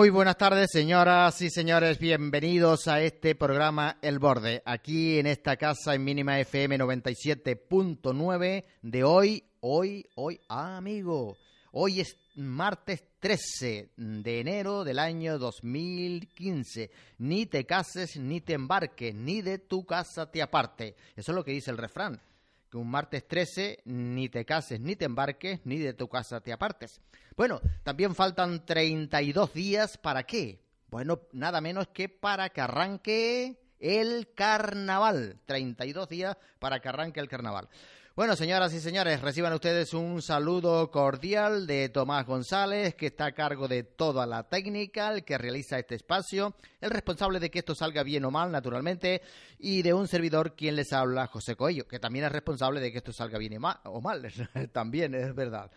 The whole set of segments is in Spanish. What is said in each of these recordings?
Muy buenas tardes, señoras y señores. Bienvenidos a este programa El Borde, aquí en esta casa en Mínima FM 97.9 de hoy, hoy, hoy, ah, amigo. Hoy es martes 13 de enero del año 2015. Ni te cases ni te embarques, ni de tu casa te aparte. Eso es lo que dice el refrán. Que un martes 13 ni te cases ni te embarques, ni de tu casa te apartes. Bueno, también faltan 32 días para qué? Bueno, nada menos que para que arranque el carnaval. 32 días para que arranque el carnaval. Bueno, señoras y señores, reciban ustedes un saludo cordial de Tomás González, que está a cargo de toda la técnica, el que realiza este espacio, el responsable de que esto salga bien o mal, naturalmente, y de un servidor quien les habla, José Coello, que también es responsable de que esto salga bien o mal, también es verdad.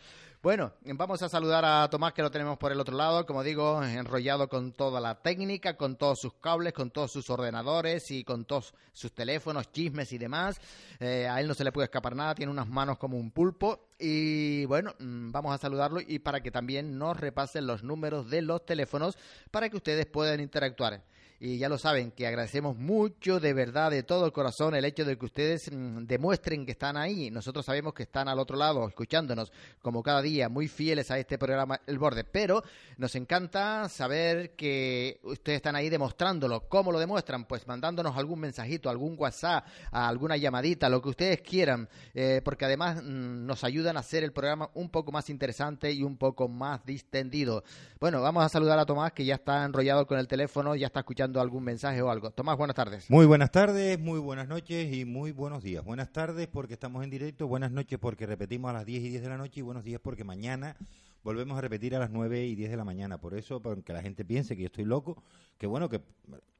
Bueno, vamos a saludar a Tomás que lo tenemos por el otro lado, como digo, enrollado con toda la técnica, con todos sus cables, con todos sus ordenadores y con todos sus teléfonos, chismes y demás. Eh, a él no se le puede escapar nada, tiene unas manos como un pulpo. Y bueno, mm, vamos a saludarlo y para que también nos repasen los números de los teléfonos para que ustedes puedan interactuar y ya lo saben, que agradecemos mucho de verdad, de todo el corazón, el hecho de que ustedes mm, demuestren que están ahí. Nosotros sabemos que están al otro lado, escuchándonos, como cada día, muy fieles a este programa El Borde, pero nos encanta saber que ustedes están ahí demostrándolo. ¿Cómo lo demuestran? Pues mandándonos algún mensajito, algún WhatsApp, alguna llamadita, lo que ustedes quieran, eh, porque además mm, nos ayudan a hacer el programa un poco más interesante y un poco más distendido. Bueno, vamos a saludar a Tomás, que ya está enrollado con el teléfono, ya está escuchando algún mensaje o algo. Tomás, buenas tardes. Muy buenas tardes, muy buenas noches y muy buenos días. Buenas tardes porque estamos en directo, buenas noches porque repetimos a las 10 y 10 de la noche y buenos días porque mañana volvemos a repetir a las 9 y 10 de la mañana. Por eso, para que la gente piense que yo estoy loco, que bueno, que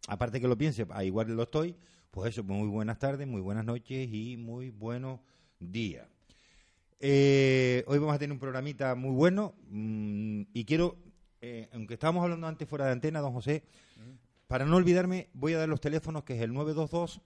aparte que lo piense, a igual lo estoy, pues eso, muy buenas tardes, muy buenas noches y muy buenos días. Eh, hoy vamos a tener un programita muy bueno mm, y quiero, eh, aunque estábamos hablando antes fuera de antena, don José, para no olvidarme, voy a dar los teléfonos que es el 922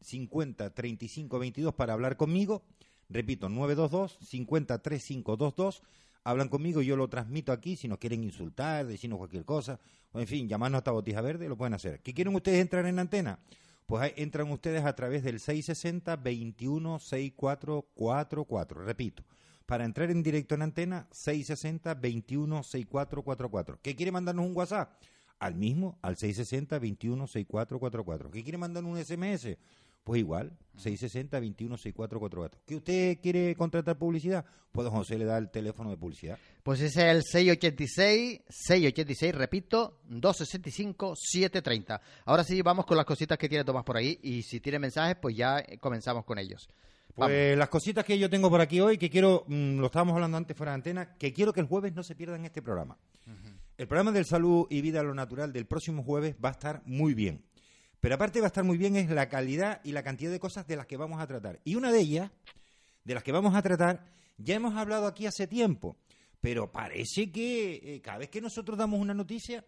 50, 35 22 para hablar conmigo. Repito, 922 50 3522. Hablan conmigo, yo lo transmito aquí. Si nos quieren insultar, decirnos cualquier cosa, o en fin, llamarnos hasta Botija Verde, lo pueden hacer. ¿Qué quieren ustedes entrar en antena? Pues entran ustedes a través del 660 21 6444. Repito, para entrar en directo en antena, 660 21 6444. ¿Qué quiere mandarnos un WhatsApp? Al mismo, al 660-216444. ¿Qué quiere mandar un SMS? Pues igual, 660-216444. ¿Que usted quiere contratar publicidad? Pues don José le da el teléfono de publicidad. Pues ese es el 686, 686, repito, 265-730. Ahora sí, vamos con las cositas que tiene Tomás por ahí y si tiene mensajes, pues ya comenzamos con ellos. Pues las cositas que yo tengo por aquí hoy, que quiero, mm, lo estábamos hablando antes fuera de antena, que quiero que el jueves no se pierdan este programa. El programa del salud y vida a lo natural del próximo jueves va a estar muy bien. Pero aparte va a estar muy bien es la calidad y la cantidad de cosas de las que vamos a tratar. Y una de ellas, de las que vamos a tratar, ya hemos hablado aquí hace tiempo. Pero parece que eh, cada vez que nosotros damos una noticia,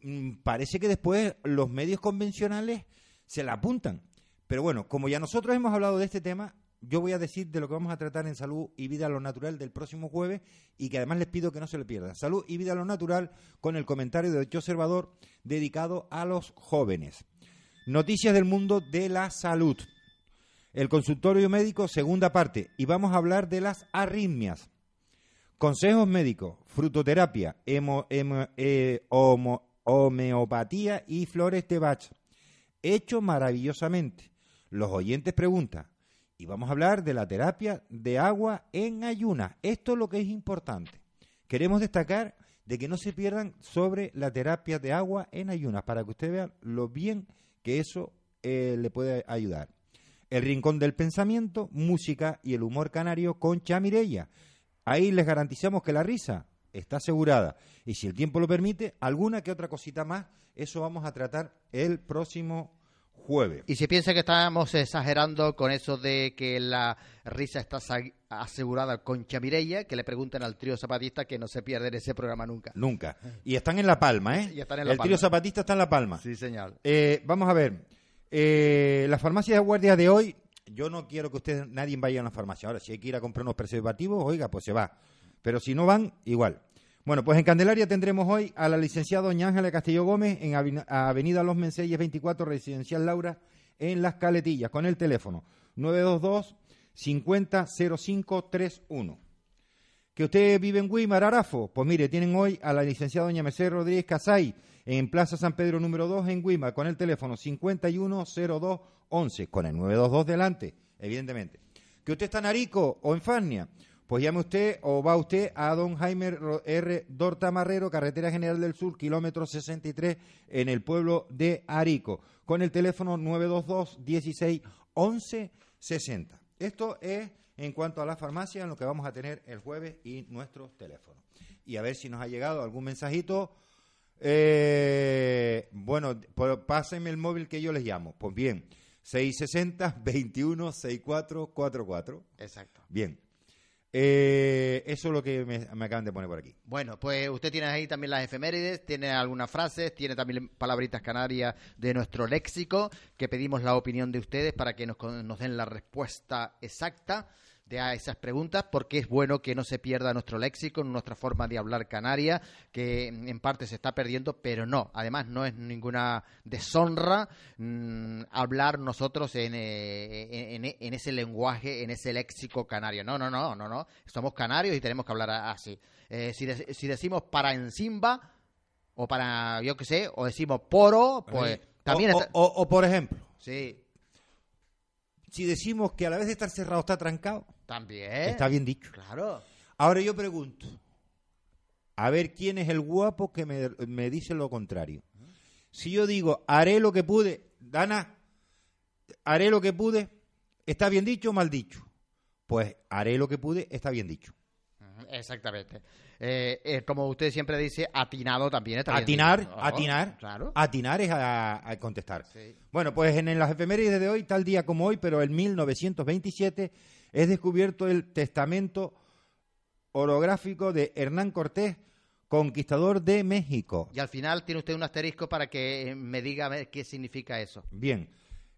mm, parece que después los medios convencionales se la apuntan. Pero bueno, como ya nosotros hemos hablado de este tema, yo voy a decir de lo que vamos a tratar en Salud y Vida a lo Natural del próximo jueves y que además les pido que no se le pierdan. Salud y Vida a lo Natural con el comentario de Ocho Observador dedicado a los jóvenes. Noticias del mundo de la salud. El consultorio médico, segunda parte. Y vamos a hablar de las arritmias. Consejos médicos, frutoterapia, eh, homeopatía y flores de Bach. Hecho maravillosamente. Los oyentes preguntan, y vamos a hablar de la terapia de agua en ayunas. Esto es lo que es importante. Queremos destacar de que no se pierdan sobre la terapia de agua en ayunas, para que usted vea lo bien que eso eh, le puede ayudar. El Rincón del Pensamiento, música y el humor canario con Chamirella. Ahí les garantizamos que la risa está asegurada. Y si el tiempo lo permite, alguna que otra cosita más, eso vamos a tratar el próximo y si piensa que estamos exagerando con eso de que la risa está asegurada con Chamirella, que le pregunten al trío zapatista que no se pierden ese programa nunca. Nunca. Y están en La Palma, ¿eh? el trío zapatista está en La Palma. Sí, señor. Eh, vamos a ver. Eh, las farmacias de guardia de hoy, yo no quiero que usted, nadie vaya a una farmacia. Ahora, si hay que ir a comprar unos preservativos, oiga, pues se va. Pero si no van, igual. Bueno, pues en Candelaria tendremos hoy a la licenciada doña Ángela Castillo Gómez en Aveni- Avenida Los Menseyes 24, Residencial en Las Caletillas, con el teléfono 922 50 0531. ¿Que usted vive en Guimar, Arafo? Pues mire, tienen hoy a la licenciada doña Mercedes Rodríguez Casay en Plaza San Pedro número 2 en Guimar, con el teléfono 510211, con el 922 delante, evidentemente. ¿Que usted está en Arico o en Farnia? Pues llame usted o va usted a don Jaime R. Dorta Marrero, Carretera General del Sur, kilómetro 63, en el pueblo de Arico, con el teléfono 922 16 11 60. Esto es en cuanto a la farmacia, en lo que vamos a tener el jueves y nuestros teléfonos. Y a ver si nos ha llegado algún mensajito. Eh, bueno, pues pásenme el móvil que yo les llamo. Pues bien, 660 21 6444. Exacto. Bien. Eh, eso es lo que me, acaban de poner por aquí. Bueno, pues usted tiene ahí también las efemérides, tiene algunas frases, tiene también palabritas canarias de nuestro léxico, que pedimos la opinión de ustedes para que nos, nos den la respuesta exacta de a esas preguntas, porque es bueno que no se pierda nuestro léxico, nuestra forma de hablar canaria, que en parte se está perdiendo, pero no, además no es ninguna deshonra mm, hablar nosotros en, eh, en, en- ese lenguaje, en ese léxico canario. No, no, no, no, no, somos canarios y tenemos que hablar así. Eh, si, de- si decimos para encimba, o para, yo qué sé, o decimos poro, pues también... o- o, por ejemplo, Sí, si decimos que a la vez de estar cerrado está trancado, también. está bien dicho. Claro. Ahora yo pregunto, a ver quién es el guapo que me, me dice lo contrario. Si yo digo, haré lo que pude, Dana, haré lo que pude, ¿está bien dicho o mal dicho? Pues haré lo que pude, está bien dicho. Exactamente. Eh, eh, como usted siempre dice, atinado también está bien Atinar. Oh, atinar, Claro. atinar es a, a contestar. Sí. Bueno, pues en, en las efemérides de hoy, tal día como hoy, pero en 1927, es descubierto el testamento orográfico de Hernán Cortés, conquistador de México. Y al final tiene usted un asterisco para que eh, me diga a ver qué significa eso. Bien.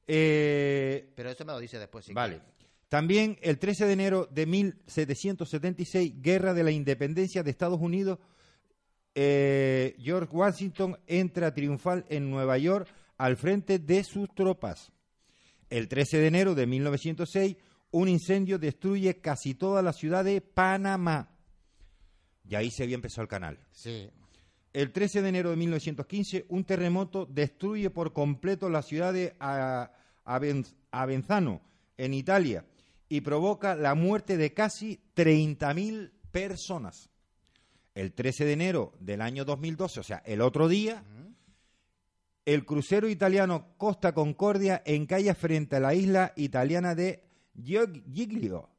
Eh, Pero eso me lo dice después. si vale. quiere. También el 13 de enero de 1776, Guerra de la Independencia de Estados Unidos, eh, George Washington entra triunfal en Nueva York al frente de sus tropas. El 13 de enero de 1906, un incendio destruye casi toda la ciudad de Panamá. Y ahí se había empezado el canal. Sí. El 13 de enero de 1915, un terremoto destruye por completo la ciudad de Avenzano, en Italia, y provoca la muerte de casi 30.000 personas. El 13 de enero del año 2012, o sea, el otro día, el crucero italiano Costa Concordia encalla frente a la isla italiana de Giglio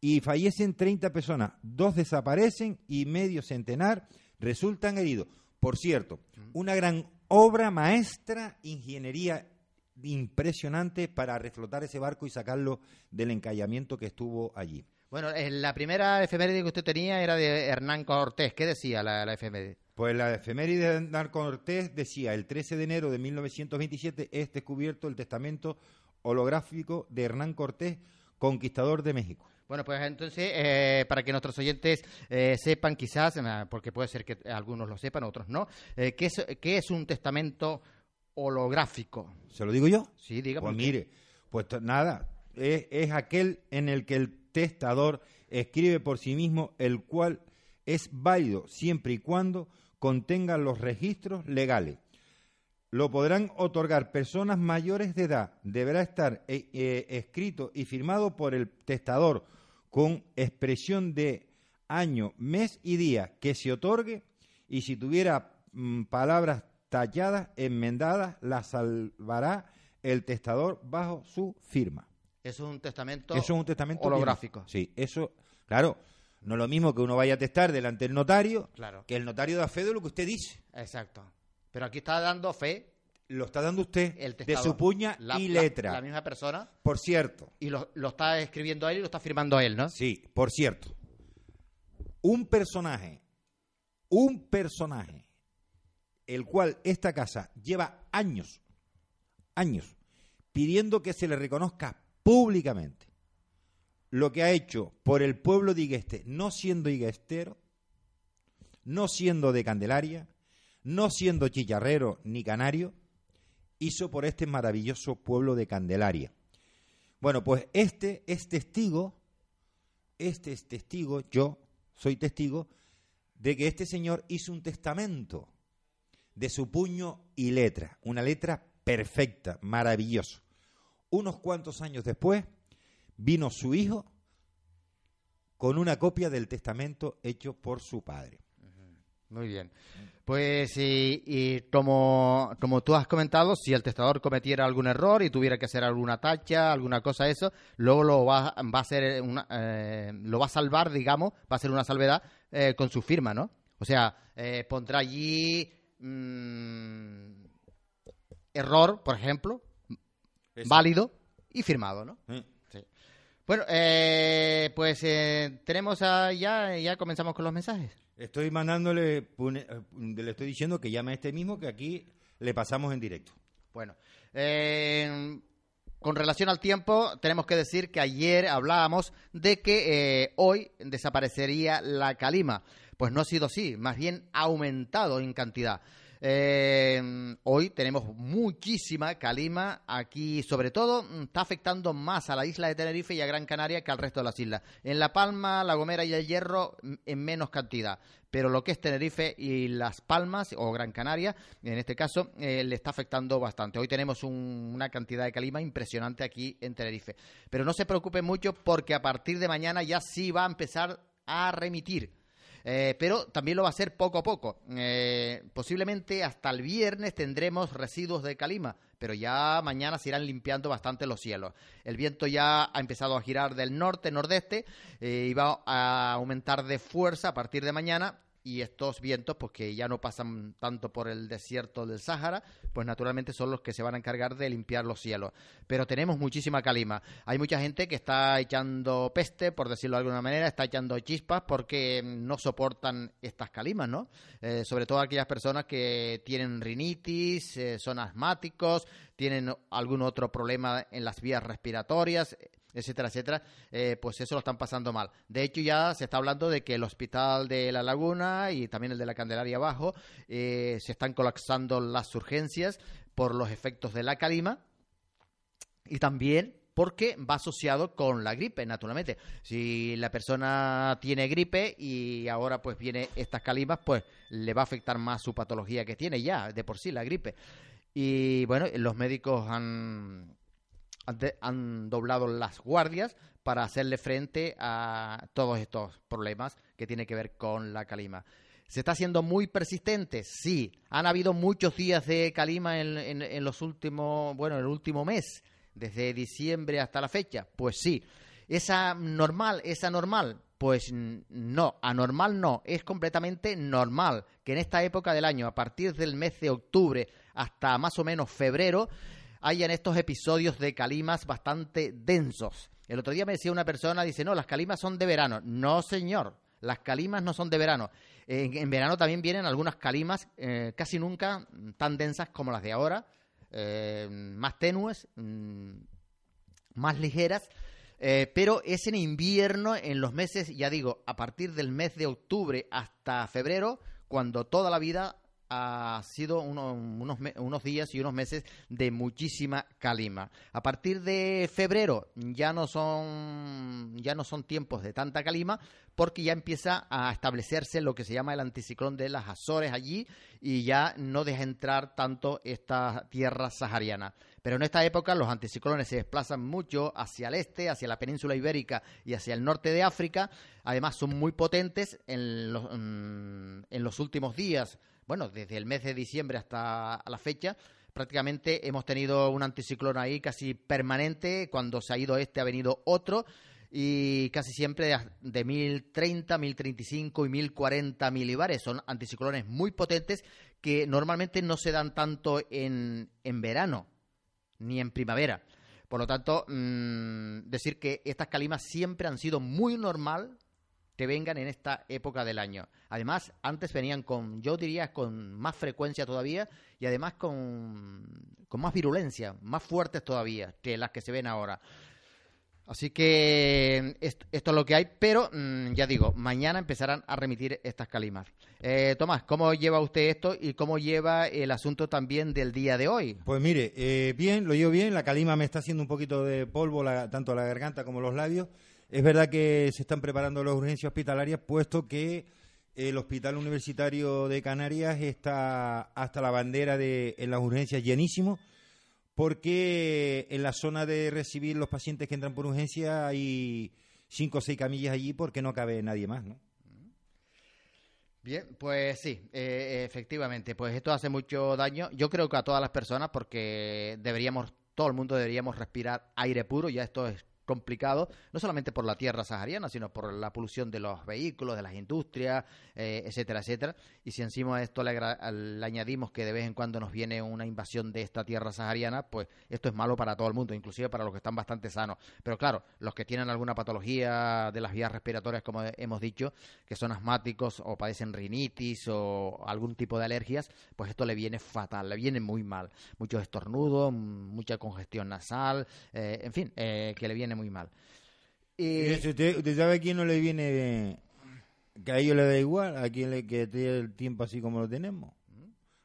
y fallecen 30 personas, dos desaparecen y medio centenar resultan heridos. Por cierto, una gran obra maestra, ingeniería impresionante para reflotar ese barco y sacarlo del encallamiento que estuvo allí. Bueno, eh, la primera efeméride que usted tenía era de Hernán Cortés. ¿Qué decía la, la efeméride? Pues la efeméride de Hernán Cortés decía, el 13 de enero de 1927 es descubierto el testamento holográfico de Hernán Cortés, conquistador de México. Bueno, pues entonces, eh, para que nuestros oyentes eh, sepan quizás, porque puede ser que algunos lo sepan, otros no, eh, ¿qué, es, qué es un testamento holográfico? ¿Se lo digo yo? Sí, diga. Pues mire, pues nada, es, es aquel en el que el testador escribe por sí mismo, el cual es válido siempre y cuando contenga los registros legales. Lo podrán otorgar personas mayores de edad. Deberá estar eh, eh, escrito y firmado por el testador con expresión de año, mes y día que se otorgue y si tuviera mm, palabras talladas, enmendadas, las salvará el testador bajo su firma. Eso es un testamento Eso es un testamento holográfico. Sí, eso, claro, no es lo mismo que uno vaya a testar delante del notario, Claro. que el notario da fe de lo que usted dice. Exacto. Pero aquí está dando fe Lo está dando usted el de su puña La- y la- letra. La, misma persona. Por cierto, Y lo, lo está escribiendo él y lo está firmando él, ¿no? sí, por cierto, un personaje, un personaje, el cual esta casa lleva años, años, pidiendo que se le reconozca públicamente lo que ha hecho por el pueblo de Igueste, no siendo iguestero, no siendo de Candelaria, no siendo chicharrero ni canario, hizo por este maravilloso pueblo de Candelaria. Bueno, pues este es testigo, este es testigo, yo soy testigo, de que este señor hizo un testamento de su puño y letra, una letra perfecta, maravilloso. Unos cuantos años después vino su hijo con una copia del testamento hecho por su padre. Muy bien. Pues y, como, como tú has comentado, si el testador cometiera algún error y tuviera que hacer alguna tacha, alguna cosa eso, luego lo va, va a hacer eh, lo va a salvar, digamos, va a ser una salvedad eh, con su firma, ¿no? O sea, eh, pondrá allí mm, error, por ejemplo, válido y firmado, ¿no? Sí. Bueno, pues tenemos ya, ya comenzamos con los mensajes. Estoy mandándole, eh, le estoy diciendo que llame a este mismo, que aquí le pasamos en directo. Bueno, eh, con relación al tiempo, tenemos que decir que ayer hablábamos de que eh, hoy desaparecería la calima. Pues no ha sido así, más bien ha aumentado en cantidad. Eh, hoy tenemos muchísima calima aquí, sobre todo mm, está afectando más a la isla de Tenerife y a Gran Canaria que al resto de las islas. En La Palma, La Gomera y el Hierro mm, en menos cantidad, pero lo que es Tenerife y Las Palmas o Gran Canaria, en este caso, eh, le está afectando bastante. Hoy tenemos una cantidad de calima impresionante aquí en Tenerife. Pero no se preocupe mucho porque a partir de mañana ya sí va a empezar a remitir eh, pero también lo va a hacer poco a poco. Eh, posiblemente hasta el viernes tendremos residuos de calima, pero ya mañana se irán limpiando bastante los cielos. El viento ya ha empezado a girar del norte-nordeste eh, y va a aumentar de fuerza a partir de mañana y estos vientos, pues que ya no pasan tanto por el desierto del Sáhara, pues naturalmente son los que se van a encargar de limpiar los cielos. Pero tenemos muchísima calima. Hay mucha gente que está echando peste, por decirlo de alguna manera, está echando chispas porque no soportan estas calimas, ¿no? Eh, sobre todo aquellas personas que tienen rinitis, eh, son asmáticos, tienen algún otro problema en las vías respiratorias, etcétera, etcétera, eh, pues eso lo están pasando mal. De hecho, ya se está hablando de que el hospital de La Laguna y también el de la Candelaria Abajo eh, se están colapsando las urgencias por los efectos de la calima y también porque va asociado con la gripe, naturalmente. Si la persona tiene gripe y ahora pues viene estas calimas, pues le va a afectar más su patología que tiene ya de por sí la gripe. Y bueno, los médicos han han doblado las guardias para hacerle frente a todos estos problemas que tienen que ver con la calima. ¿Se está haciendo muy persistente? Sí. ¿Han habido muchos días de calima en, los últimos, bueno, el último mes, desde diciembre hasta la fecha? Pues sí. ¿Es normal? ¿Es anormal? Pues no, anormal no, es completamente normal que en esta época del año, a partir del mes de octubre hasta más o menos febrero, hayan estos episodios de calimas bastante densos. El otro día me decía una persona, dice, no, las calimas son de verano. No, señor, las calimas no son de verano. En, verano también vienen algunas calimas, eh, casi nunca tan densas como las de ahora, eh, más tenues, mm, más ligeras. Eh, pero es en invierno, en los meses, ya digo, a partir del mes de octubre hasta febrero, cuando toda la vida ha sido unos, unos días y unos meses de muchísima calima. A partir de febrero ya no son ya no son tiempos de tanta calima porque ya empieza a establecerse lo que se llama el anticiclón de las Azores allí y ya no deja entrar tanto esta tierra sahariana. Pero en esta época los anticiclones se desplazan mucho hacia el este, hacia la península ibérica y hacia el norte de África. Además son muy potentes en los, mm, en los últimos días bueno, desde el mes de diciembre hasta la fecha, prácticamente hemos tenido un anticiclón ahí casi permanente. Cuando se ha ido este ha venido otro y casi siempre de, 1030, 1035 y 1040 milibares. Son anticiclones muy potentes que normalmente no se dan tanto en, en verano ni en primavera. Por lo tanto, mm, decir que estas calimas siempre han sido muy normal que vengan en esta época del año. Además, antes venían con, yo diría, con más frecuencia todavía y además con, con más virulencia, más fuertes todavía que las que se ven ahora. Así que esto, esto es lo que hay, pero mm, ya digo, mañana empezarán a remitir estas calimas. Eh, Tomás, ¿cómo lleva usted esto y cómo lleva el asunto también del día de hoy? Pues mire, eh, bien, lo llevo bien. La calima me está haciendo un poquito de polvo, la- tanto la garganta como los labios. Es verdad que se están preparando las urgencias hospitalarias, puesto que el Hospital Universitario de Canarias está hasta la bandera de en las urgencias llenísimo, porque en la zona de recibir los pacientes que entran por urgencia hay cinco o seis camillas allí porque no cabe nadie más, ¿no? Bien, pues sí, eh, efectivamente, pues esto hace mucho daño. Yo creo que a todas las personas, porque deberíamos, todo el mundo deberíamos respirar aire puro, ya esto es complicado, no solamente por la tierra sahariana, sino por la polución de los vehículos, de las industrias, eh, etcétera, etcétera. Y si encima a esto le, añadimos que de vez en cuando nos viene una invasión de esta tierra sahariana, pues esto es malo para todo el mundo, inclusive para los que están bastante sanos. Pero claro, los que tienen alguna patología de las vías respiratorias, como hemos dicho, que son asmáticos o padecen rinitis o algún tipo de alergias, pues esto le viene fatal, le viene muy mal. Muchos estornudos, mucha congestión nasal, eh, en fin, eh, que le viene muy mal. Y- ¿Usted, usted sabe a quién no le viene que a ellos le da igual, a quién le que tiene el tiempo así como lo tenemos?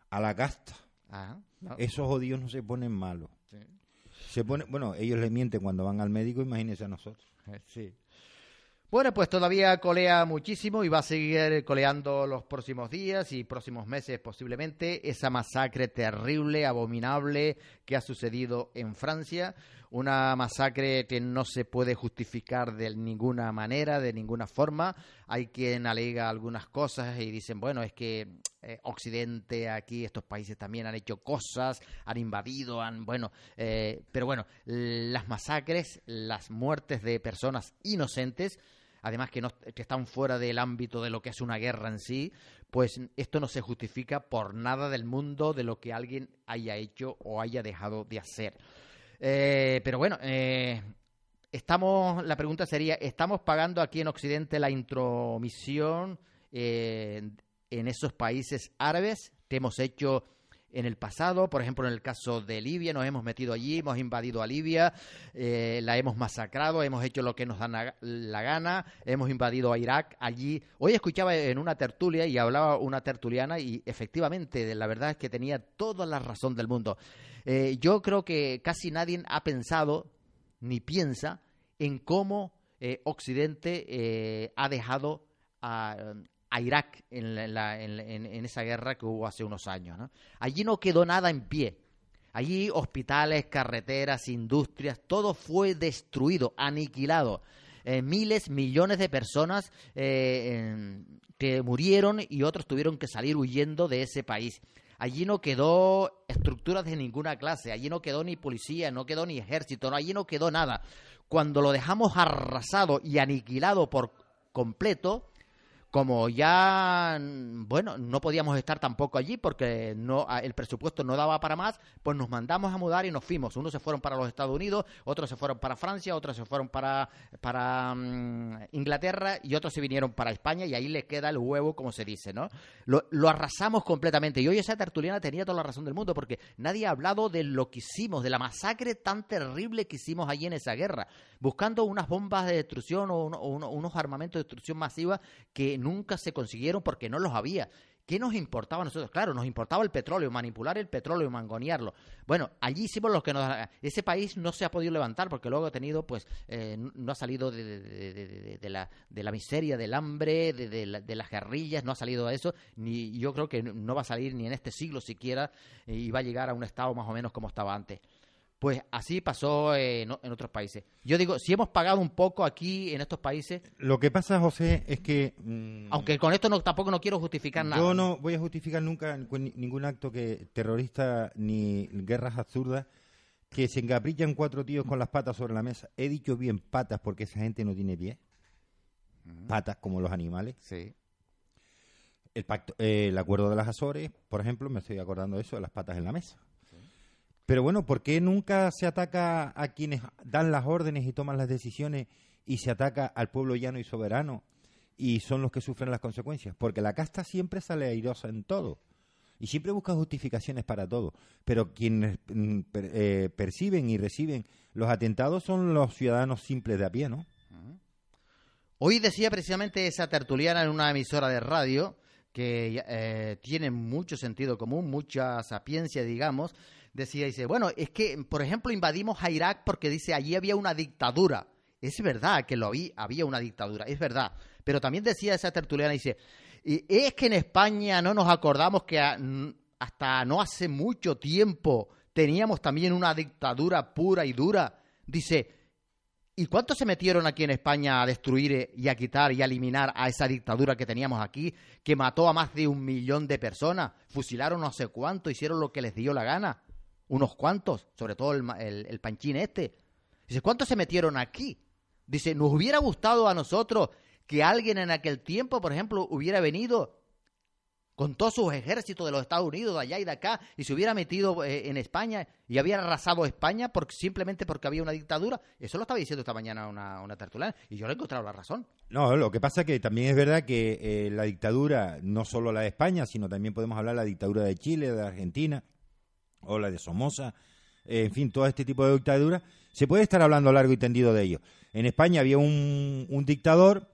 A la casta. Ajá, ¿no? Esos jodidos no se ponen malos. Sí. Se pone, bueno, ellos le mienten cuando van al médico, imagínense a nosotros. Eh, Sí. Bueno, pues todavía colea muchísimo y va a seguir coleando los próximos días y próximos meses posiblemente esa masacre terrible, abominable que ha sucedido en Francia. Una masacre que no se puede justificar de ninguna manera, de ninguna forma. Hay quien alega algunas cosas y dicen, bueno, es que eh, Occidente, aquí estos países también han hecho cosas, han invadido, han, bueno, eh, pero bueno, las masacres, las muertes de personas inocentes, además que, no, que están fuera del ámbito de lo que es una guerra en sí, pues esto no se justifica por nada del mundo de lo que alguien haya hecho o haya dejado de hacer. Eh, pero bueno, eh, estamos, la pregunta sería, ¿estamos pagando aquí en Occidente la intromisión eh, en esos países árabes que hemos hecho en el pasado? Por ejemplo, en el caso de Libia, nos hemos metido allí, hemos invadido a Libia, eh, la hemos masacrado, hemos hecho lo que nos da la gana, hemos invadido a Irak allí. Hoy escuchaba en una tertulia y hablaba una tertuliana y efectivamente, la verdad es que tenía toda la razón del mundo. Eh, yo creo que casi nadie ha pensado ni piensa en cómo eh, Occidente eh, ha dejado a, Irak en, la- en en- en- esa guerra que hubo hace unos años. Allí no quedó nada en pie. Allí hospitales, carreteras, industrias, todo fue destruido, aniquilado. Eh, miles, millones de personas que murieron y otros tuvieron que salir huyendo de ese país. Allí no quedó estructuras de ninguna clase, allí no quedó ni policía, no quedó ni ejército, allí no quedó nada. Cuando lo dejamos arrasado y aniquilado por completo, como ya, mm, bueno, no podíamos estar tampoco allí porque no el presupuesto no daba para más, pues nos mandamos a mudar y nos fuimos. Unos se fueron para los Estados Unidos, otros se fueron para Francia, otros se fueron para, para mm, Inglaterra y otros se vinieron para España y ahí le queda el huevo, como se dice, ¿no? Lo, arrasamos completamente. Y hoy esa tertuliana tenía toda la razón del mundo porque nadie ha hablado de lo que hicimos, de la masacre tan terrible que hicimos allí en esa guerra, buscando unas bombas de destrucción o, uno- o uno- unos armamentos de destrucción masiva que nunca se consiguieron porque no los había. ¿Qué nos importaba a nosotros? Claro, nos importaba el petróleo, manipular el petróleo mangonearlo. Bueno, allí hicimos lo que nos... Ese país no se ha podido levantar porque luego ha tenido, pues, eh, no ha salido de, de- la, de la miseria, del hambre, de las guerrillas, no ha salido de eso, ni yo creo que no va a salir ni en este siglo siquiera eh, y va a llegar a un estado más o menos como estaba antes. Pues así pasó en, otros países. Yo digo, si hemos pagado un poco aquí en estos países, Lo que pasa, José, es que... mm, aunque con esto no, tampoco no quiero justificar nada. Yo no voy a justificar nunca ni- ningún acto que terrorista ni guerras absurdas que se encaprichan cuatro tíos con las patas sobre la mesa. He dicho bien patas porque esa gente no tiene pies. Patas como los animales. Sí. El pacto, eh, el acuerdo de las Azores, por ejemplo, me estoy acordando de eso, de las patas en la mesa. Pero bueno, ¿por qué nunca se ataca a quienes dan las órdenes y toman las decisiones y se ataca al pueblo llano y soberano y son los que sufren las consecuencias? Porque la casta siempre sale airosa en todo. y siempre busca justificaciones para todo. Pero quienes mm, eh, perciben y reciben los atentados son los ciudadanos simples de a pie, ¿no? Hoy decía precisamente esa tertuliana en una emisora de radio que eh, tiene mucho sentido común, mucha sapiencia, digamos. Decía, dice, bueno, es que, por ejemplo, invadimos a Irak porque dice, allí había una dictadura. Es verdad que lo había, había una dictadura, es verdad. Pero también decía esa tertuliana, dice, es que en España no nos acordamos que hasta no hace mucho tiempo teníamos también una dictadura pura y dura. Dice, ¿Y cuántos se metieron aquí en España a destruir eh, y a quitar y a eliminar a esa dictadura que teníamos aquí, que mató a más de un millón de personas, fusilaron no sé cuánto, hicieron lo que les dio la gana? Unos cuantos, sobre todo el, el- el panchín este. Dice, ¿cuántos se metieron aquí? Dice, nos hubiera gustado a nosotros que alguien en aquel tiempo, por ejemplo, hubiera venido con todos sus ejércitos de los Estados Unidos, de allá y de acá, y se hubiera metido eh, en España y hubiera arrasado España por, simplemente porque había una dictadura. Eso lo estaba diciendo esta mañana una, una tertuliana, y yo le he encontrado la razón. No, lo que pasa es que también es verdad que eh, la dictadura, no solo la de España, sino también podemos hablar de la dictadura de Chile, de Argentina, o la de Somoza, eh, en fin, todo este tipo de dictaduras, se puede estar hablando largo y tendido de ello. En España había un, un dictador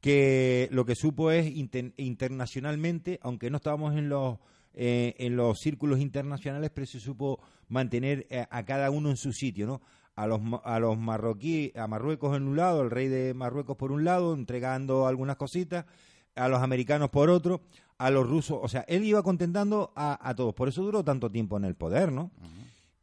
que lo que supo es inter- internacionalmente, aunque no estábamos en los eh, en los círculos internacionales, pero se supo mantener eh, a cada uno en su sitio, ¿no? A los a los marroquíes, a Marruecos en un lado, el rey de Marruecos por un lado, entregando algunas cositas, a los americanos por otro, a los rusos, o sea, él iba contentando a, a todos, por eso duró tanto tiempo en el poder, ¿no?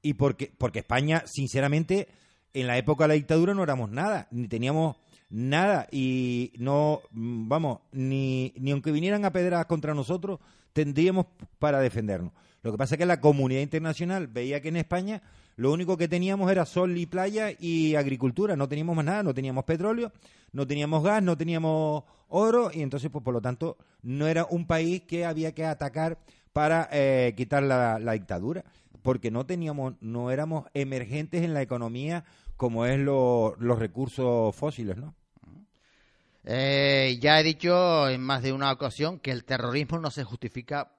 Y porque porque España, sinceramente, en la época de la dictadura no éramos nada, ni teníamos nada y no, vamos, ni, ni aunque vinieran a pedras contra nosotros, tendríamos para defendernos. Lo que pasa es que la comunidad internacional veía que en España lo único que teníamos era sol y playa y agricultura, no teníamos más nada, no teníamos petróleo, no teníamos gas, no teníamos oro y entonces, pues por lo tanto, no era un país que había que atacar para eh, quitar la, dictadura, porque no teníamos, no éramos emergentes en la economía como es lo- los recursos fósiles, ¿no? Eh, ya he dicho en más de una ocasión que el terrorismo no se justifica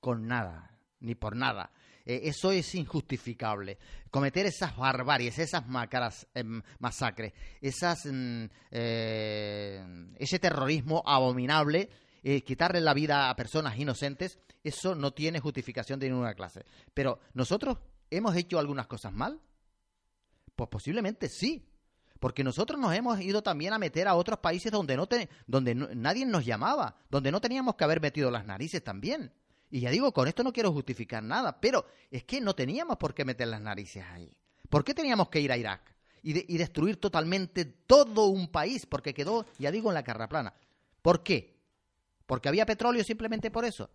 con nada, ni por nada. Eh, eso es injustificable. Cometer esas barbaries, esas macaras, em, masacres, esas, mm, eh, ese terrorismo abominable, eh, quitarle la vida a personas inocentes, eso no tiene justificación de ninguna clase. Pero nosotros hemos hecho algunas cosas mal. Pues posiblemente sí. Porque nosotros nos hemos ido también a meter a otros países donde no te- donde nadie nos llamaba, donde no teníamos que haber metido las narices también. Y ya digo, con esto no quiero justificar nada, pero es que no teníamos por qué meter las narices ahí. ¿Por qué teníamos que ir a Irak y, de- y destruir totalmente todo un país? Porque quedó, ya digo, en la carra plana. ¿Por qué? ¿Porque había petróleo simplemente por eso?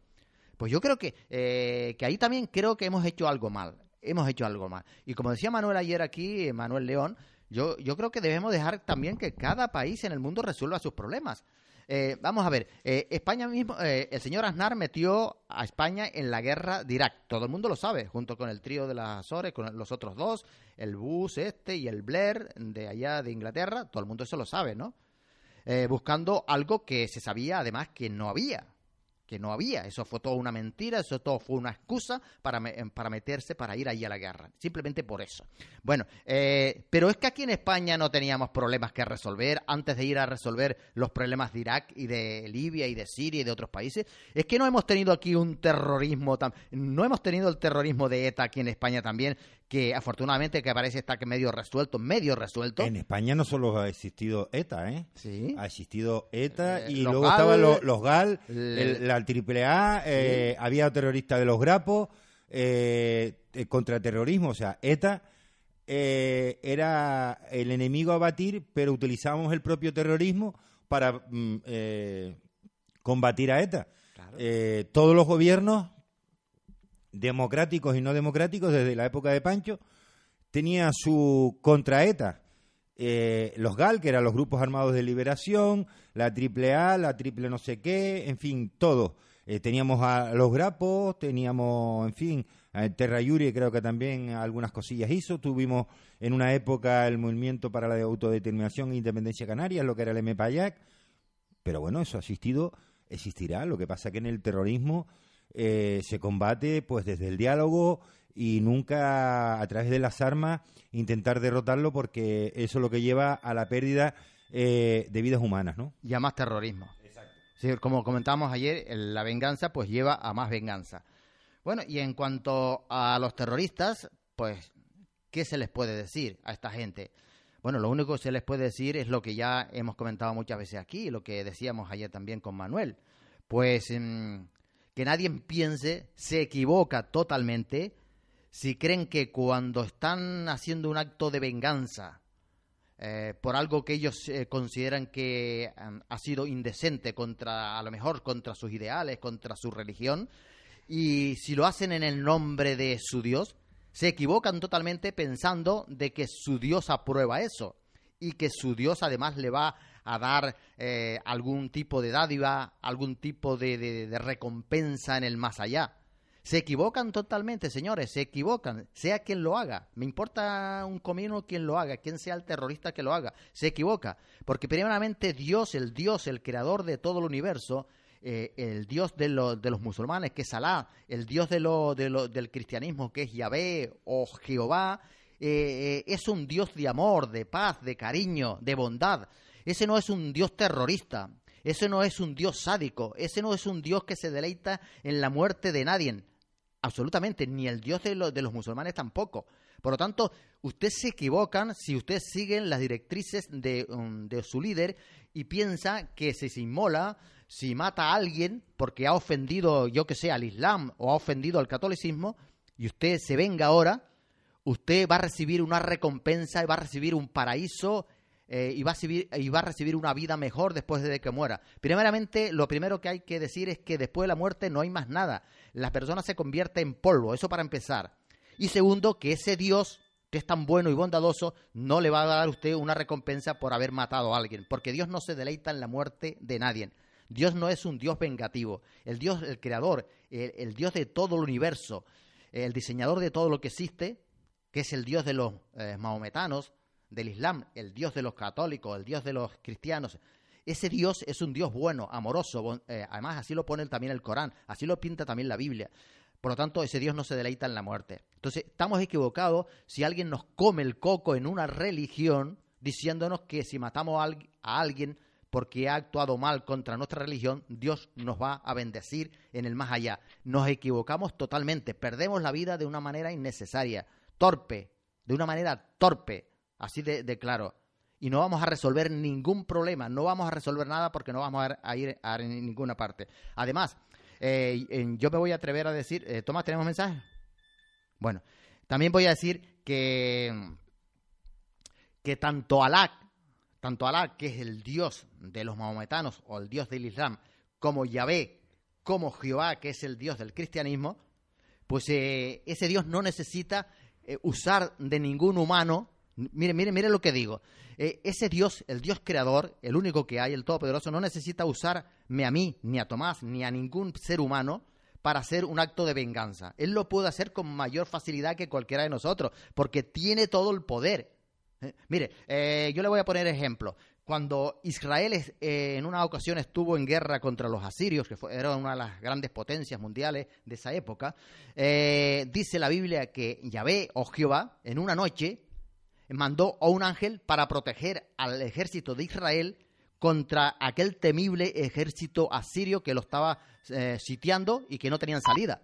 Pues yo creo que, eh, que ahí también creo que hemos hecho algo mal. Hemos hecho algo mal. Y como decía Manuel ayer aquí, eh, Manuel León, yo, yo creo que debemos dejar también que cada país en el mundo resuelva sus problemas. Eh, vamos a ver, eh, España mismo, eh, el señor Aznar metió a España en la guerra de Irak. Todo el mundo lo sabe, junto con el trío de las Azores, con los otros dos, el Bush este y el Blair de allá de Inglaterra. Todo el mundo eso lo sabe, ¿no? eh, buscando algo que se sabía además que no había. Que no había. Eso fue toda una mentira, eso todo fue una excusa para, me- para meterse, para ir ahí a la guerra. Simplemente por eso. Bueno, eh, pero es que aquí en España no teníamos problemas que resolver antes de ir a resolver los problemas de Irak y de Libia y de Siria y de otros países. Es que no hemos tenido aquí un terrorismo, tam- no hemos tenido el terrorismo de ETA aquí en España también, que afortunadamente que parece estar que medio resuelto, medio resuelto. En España no solo ha existido ETA, ¿eh? Sí. Ha existido ETA Eh, y luego GAL, estaban los, los GAL, el- el- la AAA, eh, había terroristas de los grapos, eh, eh, contraterrorismo, o sea, ETA eh, era el enemigo a batir, pero utilizábamos el propio terrorismo para mm, combatir a ETA. Claro. Todos los gobiernos, democráticos y no democráticos, desde la época de Pancho, tenía su contraeta. Eh, los GAL, que eran los grupos armados de liberación, la AAA, la triple no sé qué, en fin, todo. Eh, teníamos a los grapos, teníamos, en fin, a Terra Yuri, creo que también algunas cosillas hizo. Tuvimos en una época el movimiento para la autodeterminación e independencia canaria, lo que era el MPAYAC. Pero bueno, eso ha existido, existirá. Lo que pasa que en el terrorismo eh, se combate pues desde el diálogo y nunca a través de las armas intentar derrotarlo porque eso es lo que lleva a la pérdida eh, de vidas humanas, ¿no? Y a más terrorismo. Exacto. como comentábamos ayer, la venganza pues lleva a más venganza. Bueno, y en cuanto a los terroristas, pues, ¿qué se les puede decir a esta gente? Bueno, lo único que se les puede decir es lo que ya hemos comentado muchas veces aquí, lo que decíamos ayer también con Manuel. Pues mm, que nadie piense, se equivoca totalmente si creen que cuando están haciendo un acto de venganza eh, por algo que ellos eh, consideran que ha sido indecente contra, a lo mejor contra sus ideales, contra su religión, y si lo hacen en el nombre de su Dios, se equivocan totalmente pensando de que su Dios aprueba eso y que su Dios además le va a dar eh, algún tipo de dádiva, algún tipo de recompensa en el más allá. Se equivocan totalmente, señores, se equivocan, sea quien lo haga. Me importa un comino quien lo haga, quien sea el terrorista que lo haga. Se equivoca, porque primeramente Dios, el Dios, el creador de todo el universo, eh, el Dios de, de, los musulmanes, que es Alá, el Dios de lo, del cristianismo, que es Yahvé o Jehová, eh, eh, es un Dios de amor, de paz, de cariño, de bondad. Ese no es un Dios terrorista, ese no es un Dios sádico, ese no es un Dios que se deleita en la muerte de nadie. Absolutamente, ni el Dios de, los musulmanes tampoco. Por lo tanto, ustedes se equivocan si ustedes siguen las directrices de, um, de su líder y piensa que si se inmola, si mata a alguien porque ha ofendido, yo que sé, al Islam o ha ofendido al catolicismo, y usted se venga ahora, usted va a recibir una recompensa y va a recibir un paraíso eh, y, va a recibir, y va a recibir una vida mejor después de que muera. Primeramente, lo primero que hay que decir es que después de la muerte no hay más nada. La persona se convierte en polvo, eso para empezar. Y segundo, que ese Dios que es tan bueno y bondadoso, no le va a dar a usted una recompensa por haber matado a alguien, porque Dios no se deleita en la muerte de nadie. Dios no es un Dios vengativo. El Dios, el creador, el, Dios de todo el universo, el diseñador de todo lo que existe, que es el Dios de los eh, maometanos, del Islam, el Dios de los católicos, el Dios de los cristianos. Ese Dios es un Dios bueno, amoroso. Eh, además, así lo pone también el Corán, así lo pinta también la Biblia. Por lo tanto, ese Dios no se deleita en la muerte. Entonces, estamos equivocados si alguien nos come el coco en una religión diciéndonos que si matamos a alguien porque ha actuado mal contra nuestra religión, Dios nos va a bendecir en el más allá. Nos equivocamos totalmente, perdemos la vida de una manera innecesaria, torpe, de una manera torpe. Así de, claro. Y no vamos a resolver ningún problema, no vamos a resolver nada porque no vamos a, ir a ninguna parte. Además, eh, yo me voy a atrever a decir, eh, Tomás, ¿tenemos mensaje? Bueno, también voy a decir que, que tanto Alá, tanto Alá, que es el Dios de los maometanos o el Dios del Islam, como Yahvé, como Jehová, que es el Dios del cristianismo, pues eh, ese Dios no necesita usar de ningún humano Mire, mire, mire lo que digo. Eh, ese Dios, el Dios creador, el único que hay, el Todopoderoso, no necesita usarme a mí, ni a Tomás, ni a ningún ser humano para hacer un acto de venganza. Él lo puede hacer con mayor facilidad que cualquiera de nosotros, porque tiene todo el poder. Eh, mire, eh, yo le voy a poner ejemplo. Cuando Israel en una ocasión estuvo en guerra contra los asirios, que fue, una de las grandes potencias mundiales de esa época, dice la Biblia que Yahvé o Jehová en una noche mandó a un ángel para proteger al ejército de Israel contra aquel temible ejército asirio que lo estaba eh, sitiando y que no tenían salida.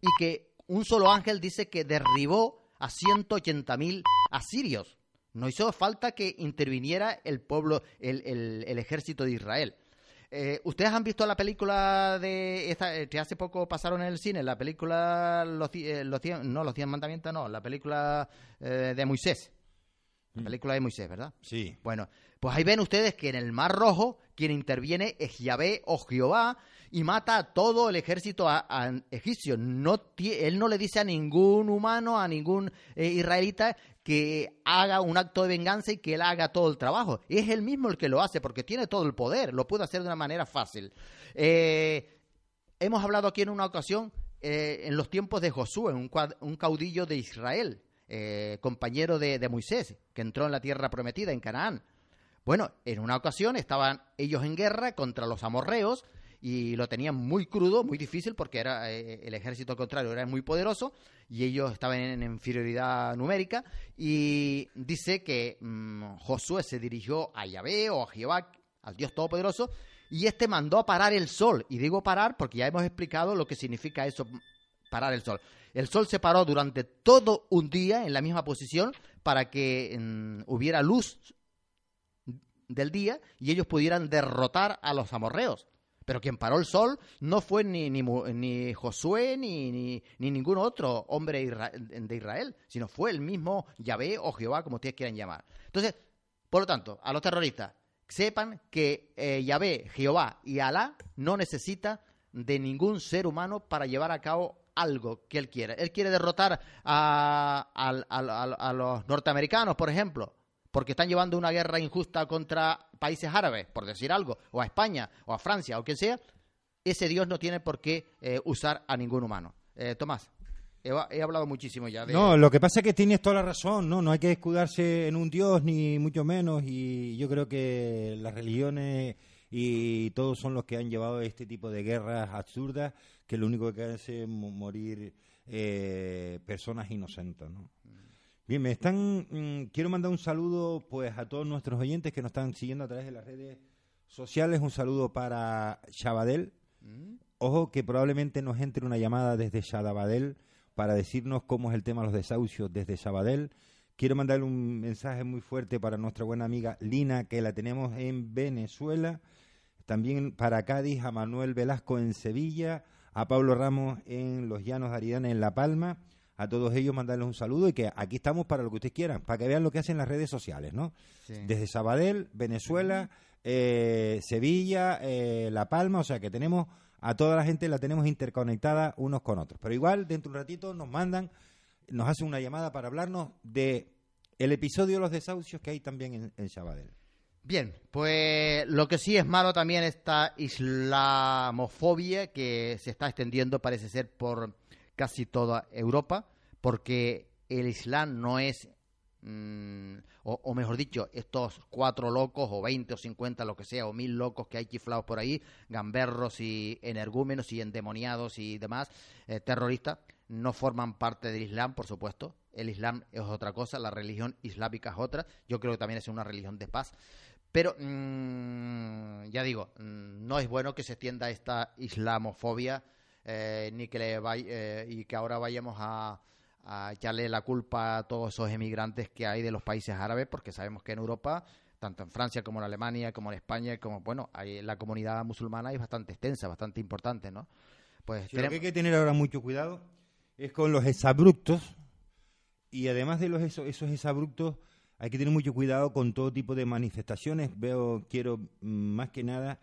Y que un solo ángel dice que derribó a 180.000 asirios. No hizo falta que interviniera el pueblo, el, ejército de Israel. Eh, ¿Ustedes han visto la película de eh, que hace poco pasaron en el cine? La película, los, no, los 100 mandamientos, no, la película de Moisés. La mm. película de Moisés, ¿verdad? Sí. Bueno, pues ahí ven ustedes que en el Mar Rojo quien interviene es Yahvé o Jehová y mata a todo el ejército egipcio. No, él no le dice a ningún humano, a ningún eh, israelita que haga un acto de venganza y que él haga todo el trabajo. Es él mismo el que lo hace porque tiene todo el poder, lo puede hacer de una manera fácil. Eh, hemos hablado aquí en una ocasión, eh, en los tiempos de Josué, un caudillo de Israel, eh, compañero de, Moisés, que entró en la tierra prometida, en Canaán. Bueno, en una ocasión estaban ellos en guerra contra los amorreos y lo tenían muy crudo, muy difícil porque era eh, el ejército contrario era muy poderoso y ellos estaban en, inferioridad numérica y dice que mm, Josué se dirigió a Yahvé o a Jehová, al Dios Todopoderoso, y este mandó a parar el sol. Y digo parar porque ya hemos explicado lo que significa eso, parar el sol. El sol se paró durante todo un día en la misma posición para que mm, hubiera luz del día y ellos pudieran derrotar a los amorreos. Pero quien paró el sol no fue ni, ni, Josué ni, ni, ningún otro hombre de Israel, sino fue el mismo Yahvé o Jehová, como ustedes quieran llamar. Entonces, por lo tanto, a los terroristas, sepan que eh, Yahvé, Jehová y Alá no necesita de ningún ser humano para llevar a cabo algo que él quiere. Él quiere derrotar a, a, los norteamericanos, por ejemplo, porque están llevando una guerra injusta contra países árabes, por decir algo, o a España, o a Francia, o quien sea. Ese Dios no tiene por qué eh, usar a ningún humano. Eh, Tomás. He, hablado muchísimo ya de... No, lo que pasa es que tienes toda la razón, ¿no? No hay que escudarse en un Dios, ni mucho menos, y yo creo que las religiones y todos son los que han llevado este tipo de guerras absurdas que lo único que hace es morir eh, personas inocentes, ¿no? Bien, me están. Mm, quiero mandar un saludo, pues, a todos nuestros oyentes que nos están siguiendo a través de las redes sociales. Un saludo para Chabadel. Mm. Ojo que probablemente nos entre una llamada desde Chabadel para decirnos cómo es el tema de los desahucios desde Sabadell. Quiero mandarle un mensaje muy fuerte para nuestra buena amiga Lina, que la tenemos en Venezuela. También para Cádiz, a Manuel Velasco en Sevilla, a Pablo Ramos en Los Llanos de Aridane en La Palma. A todos ellos mandarles un saludo y que aquí estamos para lo que ustedes quieran, para que vean lo que hacen las redes sociales, ¿no? Desde Sabadell, Venezuela, eh, Sevilla, eh, La Palma, o sea que tenemos a toda la gente la tenemos interconectada unos con otros. Pero igual, dentro de un ratito nos mandan, nos hacen una llamada para hablarnos de el episodio de los desahucios que hay también en, en Sabadell. Bien, pues lo que sí es malo también esta islamofobia que se está extendiendo, parece ser, por casi toda Europa, porque el Islam no es Mm, o, mejor dicho, estos cuatro locos, o veinte o cincuenta, lo que sea, o mil locos que hay chiflados por ahí, gamberros y energúmenos y endemoniados y demás, eh, terroristas, no forman parte del Islam, por supuesto. El Islam es otra cosa, la religión islámica es otra. Yo creo que también es una religión de paz. Pero, mm, ya digo, mm, no es bueno que se extienda esta islamofobia, eh, ni que le vaya, eh, y que ahora vayamos a a echarle la culpa a todos esos emigrantes que hay de los países árabes, porque sabemos que en Europa, tanto en Francia como en Alemania, como en España, como, bueno, hay, la comunidad musulmana es bastante extensa, bastante importante, ¿no? Pues Lo que hay que tener ahora mucho cuidado es con los exabruptos, y además de los esos, esos exabruptos, hay que tener mucho cuidado con todo tipo de manifestaciones. Veo, quiero mm, más que nada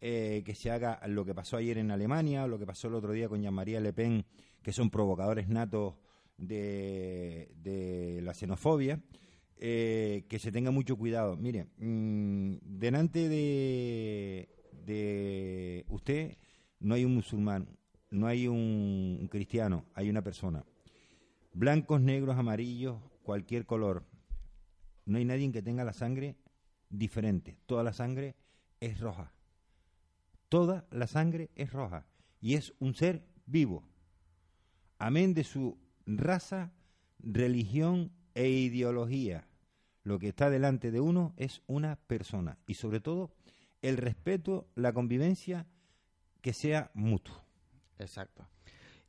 eh, que se haga lo que pasó ayer en Alemania, lo que pasó el otro día con Jean-Marie Le Pen, que son provocadores natos de, la xenofobia, eh, que se tenga mucho cuidado. Mire, mm, delante de, de usted no hay un musulmán, no hay un, cristiano, hay una persona. Blancos, negros, amarillos, cualquier color. No hay nadie que tenga la sangre diferente. Toda la sangre es roja. Toda la sangre es roja. Y es un ser vivo. Amén de su raza, religión e ideología. Lo que está delante de uno es una persona y sobre todo el respeto, la convivencia que sea mutuo. Exacto.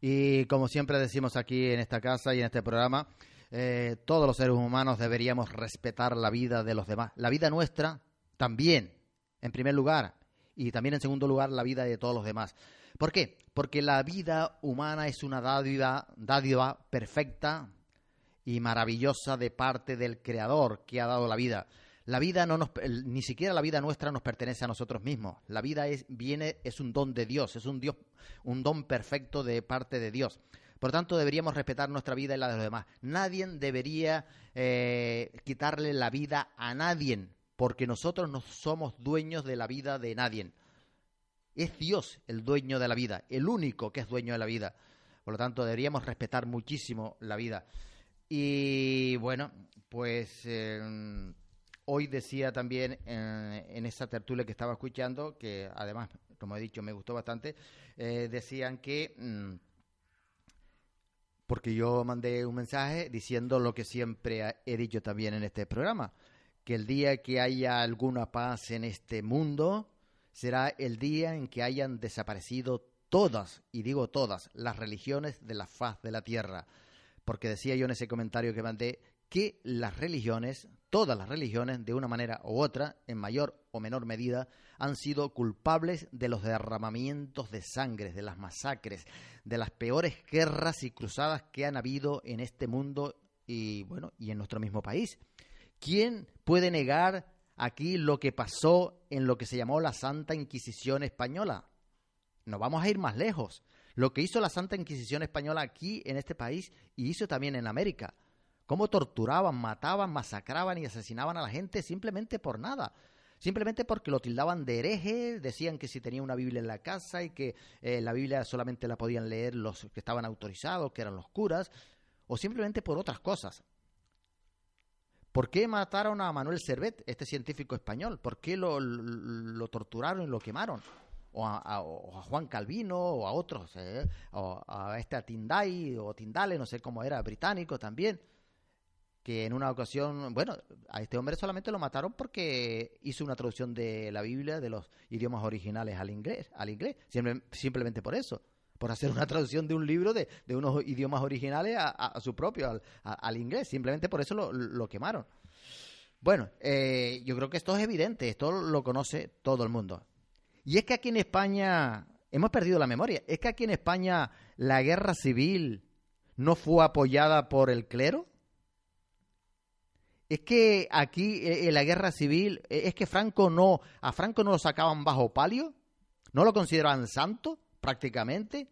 Y como siempre decimos aquí en esta casa y en este programa, eh, todos los seres humanos deberíamos respetar la vida de los demás. La vida nuestra también, en primer lugar, y también en segundo lugar la vida de todos los demás. ¿Por qué? Porque la vida humana es una dádiva, dádiva perfecta y maravillosa de parte del Creador que ha dado la vida. La vida no nos, ni siquiera la vida nuestra nos pertenece a nosotros mismos. La vida es, viene, es un don de Dios, es un Dios, un don perfecto de parte de Dios. Por tanto, deberíamos respetar nuestra vida y la de los demás. Nadie debería eh, quitarle la vida a nadie, porque nosotros no somos dueños de la vida de nadie. Es Dios el dueño de la vida, el único que es dueño de la vida. Por lo tanto, deberíamos respetar muchísimo la vida. Y bueno, pues eh, hoy decía también en, esa tertulia que estaba escuchando que además como he dicho, me gustó bastante, eh, decían que, mm, porque yo mandé un mensaje diciendo lo que siempre he dicho también en este programa, que el día que haya alguna paz en este mundo será el día en que hayan desaparecido todas, y digo todas, las religiones de la faz de la tierra. Porque decía yo en ese comentario que mandé que las religiones, todas las religiones, de una manera u otra, en mayor o menor medida, han sido culpables de los derramamientos de sangre, de las masacres, de las peores guerras y cruzadas que han habido en este mundo y bueno, y en nuestro mismo país. ¿Quién puede negar aquí lo que pasó en lo que se llamó la Santa Inquisición española? No vamos a ir más lejos. Lo que hizo la Santa Inquisición española aquí en este país y hizo también en América cómo torturaban, mataban, masacraban y asesinaban a la gente simplemente por nada. Simplemente porque lo tildaban de hereje, decían que si tenía una Biblia en la casa y que eh, la Biblia solamente la podían leer los que estaban autorizados, que eran los curas, o simplemente por otras cosas. ¿Por qué mataron a Manuel Servet, este científico español? ¿Por qué lo, torturaron y lo quemaron? O a, Juan Calvino o a otros, eh, o a este Tindai o Tindale, no sé cómo era, británico también que en una ocasión, bueno, a este hombre solamente lo mataron porque hizo una traducción de la Biblia de los idiomas originales al inglés, al inglés, simplemente por eso, por hacer una traducción de un libro de, unos idiomas originales a, su propio, al, inglés, simplemente por eso lo, quemaron. Bueno, eh, yo creo que esto es evidente, esto lo conoce todo el mundo. Y es que aquí en España hemos perdido la memoria, es que aquí en España la guerra civil no fue apoyada por el clero. Es que aquí eh, en la guerra civil, eh, es que Franco no, a Franco no lo sacaban bajo palio, no lo consideraban santo prácticamente.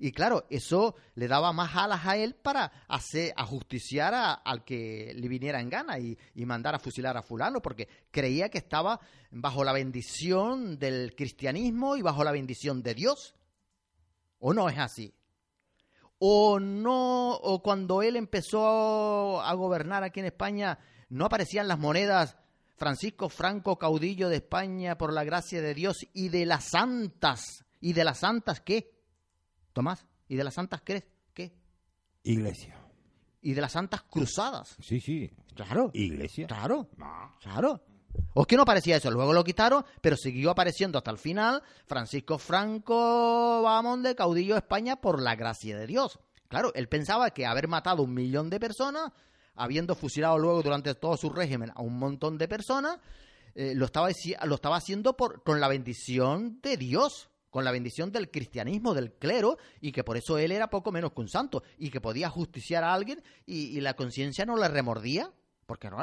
Y claro, eso le daba más alas a él para hacer, ajusticiar al que le viniera en gana y, y, mandar a fusilar a fulano, porque creía que estaba bajo la bendición del cristianismo y bajo la bendición de Dios. ¿O no es así? O no, o cuando él empezó a gobernar aquí en España, no aparecían las monedas Francisco Franco, caudillo de España por la gracia de Dios y de las santas. ¿Y de las santas qué? Tomás, ¿y de las santas qué? ¿Qué? Iglesia. ¿Y de las santas cruzadas? Sí, sí. Claro. Iglesia. Claro. Claro. ¿O es que no aparecía eso? Luego lo quitaron, pero siguió apareciendo hasta el final Francisco Franco vamos, de caudillo de España por la gracia de Dios. Claro, él pensaba que haber matado un millón de personas, habiendo fusilado luego durante todo su régimen a un montón de personas, eh, lo, estaba, lo estaba haciendo por, con la bendición de Dios, con la bendición del cristianismo, del clero, y que por eso él era poco menos que un santo, y que podía justiciar a alguien y la conciencia no le remordía. Porque no,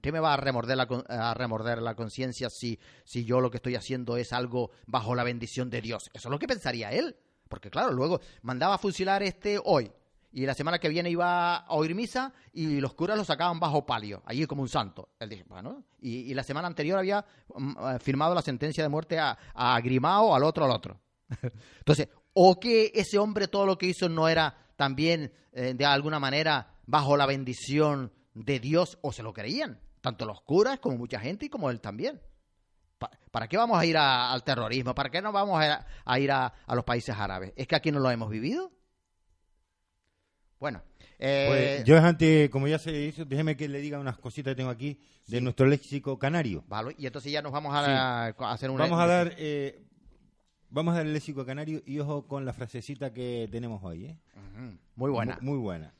¿qué me va a remorder la, a remorder la conciencia si, si yo lo que estoy haciendo es algo bajo la bendición de Dios? Eso es lo que pensaría él. Porque claro, luego mandaba a fusilar este hoy. Y la semana que viene iba a oír misa y los curas lo sacaban bajo palio, allí como un santo. Él dice, bueno, y, la semana anterior había mm, eh, firmado la sentencia de muerte a, a Grimao, al otro, al otro. Entonces, o que ese hombre todo lo que hizo no era también eh, de alguna manera bajo la bendición de Dios o se lo creían, tanto los curas como mucha gente y como él también. ¿Para qué vamos a ir al terrorismo? ¿Para qué no vamos a, ir a, los países árabes? ¿Es que aquí no lo hemos vivido? Bueno. Eh, pues yo antes, como ya se hizo, déjeme que le diga unas cositas que tengo aquí de nuestro léxico canario. Vale, y entonces ya nos vamos a, hacer un... Vamos a dar... Eh, vamos a dar el léxico canario y ojo con la frasecita que tenemos hoy. ¿eh? Muy buena. muy buena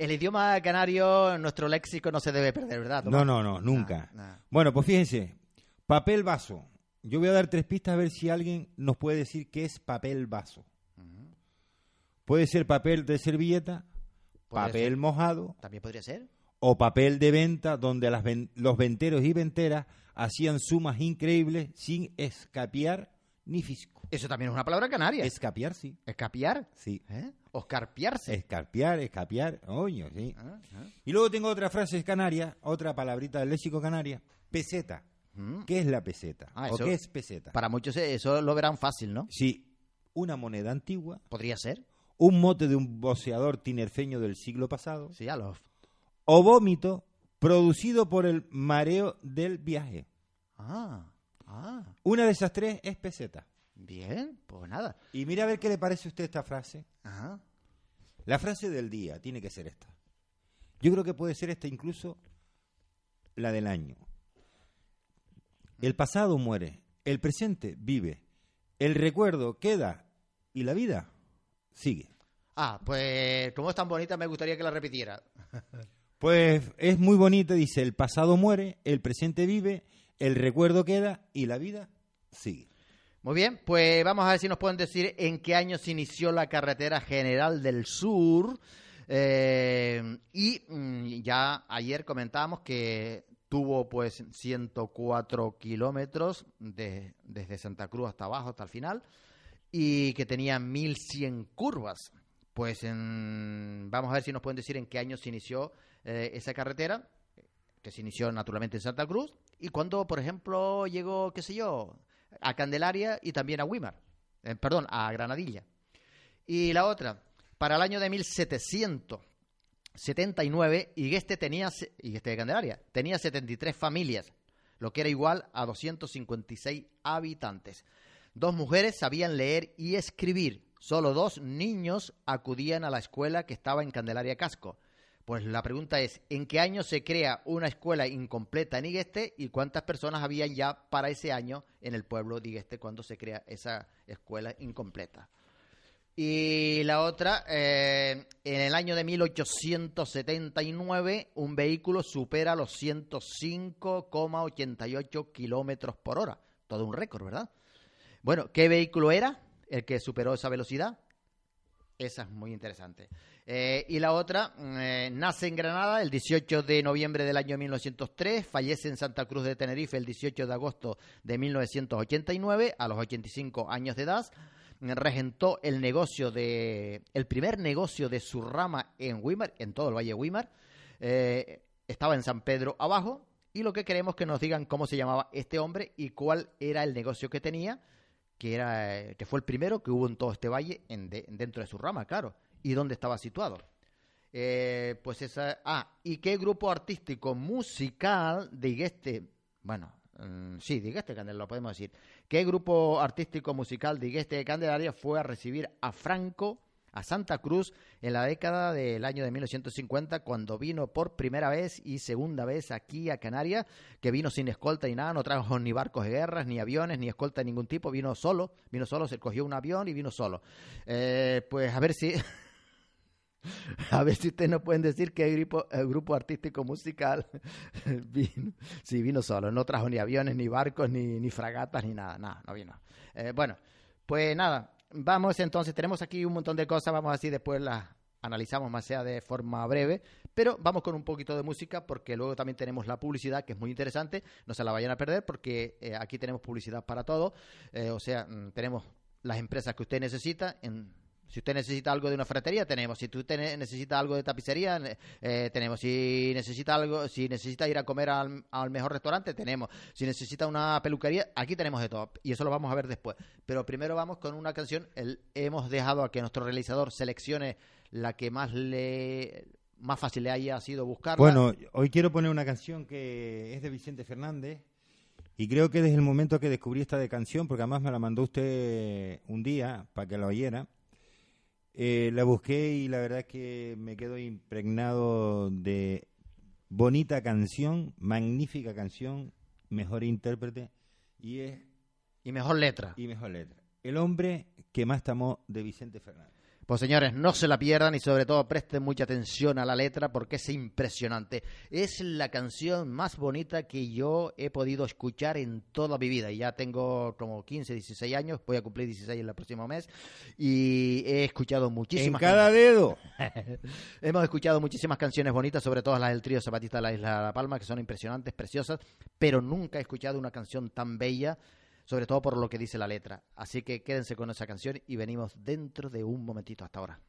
el idioma canario, nuestro léxico no se debe perder, ¿verdad? No, no, no, nunca. Bueno, pues fíjense, papel vaso. Yo voy a dar tres pistas a ver si alguien nos puede decir qué es papel vaso. Puede ser papel de servilleta, papel mojado. También podría ser. O papel de venta donde los venteros y venteras hacían sumas increíbles sin escapiar ni fisco. Eso también es una palabra canaria. Escapiar, sí. ¿Escapiar? Sí. ¿Eh? Oscarpiarse. Escarpiar, escapiar, oño, sí. Ah, ah. Y luego tengo otra frase canaria, otra palabrita del léxico canaria, peseta. Mm. ¿Qué es la peseta? Ah, ¿O qué es peseta? Para muchos eso lo verán fácil, ¿no? Sí. Una moneda antigua. Podría ser. Un mote de un boceador tinerfeño del siglo pasado. Sí, a los... O vómito producido por el mareo del viaje. Ah, ah. Una de esas tres es peseta. Bien, pues nada. Y mira a ver qué le parece a usted esta frase. Ajá. La frase del día tiene que ser esta. Yo creo que puede ser esta incluso la del año. El pasado muere, el presente vive, el recuerdo queda y la vida sigue. Ah, pues como es tan bonita me gustaría que la repitiera. Pues es muy bonita, dice, el pasado muere, el presente vive, el recuerdo queda y la vida sigue. Muy bien, pues vamos a ver si nos pueden decir en qué año se inició la carretera general del sur. Eh, y mm, ya ayer comentábamos que tuvo pues 104 kilómetros de- desde Santa Cruz hasta abajo, hasta el final, y que tenía 1100 curvas. Pues en- vamos a ver si nos pueden decir en qué año se inició eh, esa carretera, que se inició naturalmente en Santa Cruz, y cuando, por ejemplo, llegó, qué sé yo, a Candelaria y también a Wimar, eh, perdón, a Granadilla. Y la otra, para el año de 1779, Igueste tenía, Igueste de Candelaria, tenía 73 familias, lo que era igual a 256 habitantes. Dos mujeres sabían leer y escribir. Solo dos niños acudían a la escuela que estaba en Candelaria Casco. Pues la pregunta es, ¿en qué año se crea una escuela incompleta en Igueste y cuántas personas habían ya para ese año en el pueblo de Igueste cuando se crea esa escuela incompleta? Y la otra, eh, en el año de 1879, un vehículo supera los 105,88 kilómetros por hora. Todo un récord, ¿verdad? Bueno, ¿qué vehículo era el que superó esa velocidad? Esa es muy interesante. Eh, y la otra, mm, eh, nace en Granada el 18 de noviembre del año 1903, fallece en Santa Cruz de Tenerife el 18 de agosto de 1989, a los 85 años de edad. Regentó el negocio de, el primer negocio de su rama en Wimar, en todo el Valle de Wimar. Eh, estaba en San Pedro abajo. Y lo que queremos que nos digan cómo se llamaba este hombre y cuál era el negocio que tenía que era que fue el primero que hubo en todo este valle en de- dentro de su rama, claro, y dónde estaba situado. Eh, pues esa. Ah, ¿y qué grupo artístico musical de Igueste? Bueno, mm, sí, de Igueste de Candelaria, lo podemos decir. ¿Qué grupo artístico musical de Candelaria fue a recibir a Franco, a Santa Cruz, en la década del año de 1950, cuando vino por primera vez y segunda vez aquí a Canarias, que vino sin escolta ni nada, no trajo ni barcos de guerras, ni aviones, ni escolta de ningún tipo, vino solo, vino solo, se cogió un avión y vino solo. Eh, pues a ver si. A ver si ustedes nos pueden decir qué grupo, eh, grupo artístico musical vino. Sí, vino solo. No trajo ni aviones, ni barcos, ni, ni fragatas, ni nada. Nada, no vino. Eh, bueno, pues nada. Vamos entonces. Tenemos aquí un montón de cosas. Vamos así después las analizamos más sea de forma breve. Pero vamos con un poquito de música porque luego también tenemos la publicidad que es muy interesante. No se la vayan a perder porque eh, aquí tenemos publicidad para todo. Eh, o sea, mm, tenemos las empresas que usted necesita en si usted necesita algo de una ferretería, tenemos. Si usted ne- necesita algo de tapicería, eh, tenemos. Si necesita algo, si necesita ir a comer al, al mejor restaurante, tenemos. Si necesita una peluquería, aquí tenemos de todo. Y eso lo vamos a ver después. Pero primero vamos con una canción. El- hemos dejado a que nuestro realizador seleccione la que más le más fácil le haya sido buscarla. Bueno, hoy quiero poner una canción que es de Vicente Fernández y creo que desde el momento que descubrí esta canción, porque además me la mandó usted un día para que la oyera, eh, la busqué y la verdad es que me quedo impregnado de bonita canción, magnífica canción, mejor intérprete y es y mejor letra. y mejor letra. El hombre que más te amó de Vicente Fernández. Pues señores, no se la pierdan y sobre todo presten mucha atención a la letra porque es impresionante. Es la canción más bonita que yo he podido escuchar en toda mi vida. Y ya tengo como 15, 16 años, voy a cumplir 16 el próximo mes y he escuchado En muchísimas cada dedo. Hemos escuchado muchísimas canciones bonitas, sobre todo las del trío Zapatista de la Isla de La Palma, que son impresionantes, preciosas, pero nunca he escuchado una canción tan bella, sobre todo por lo que dice la letra. Así que quédense con esa canción y venimos dentro de un momentito hasta ahora.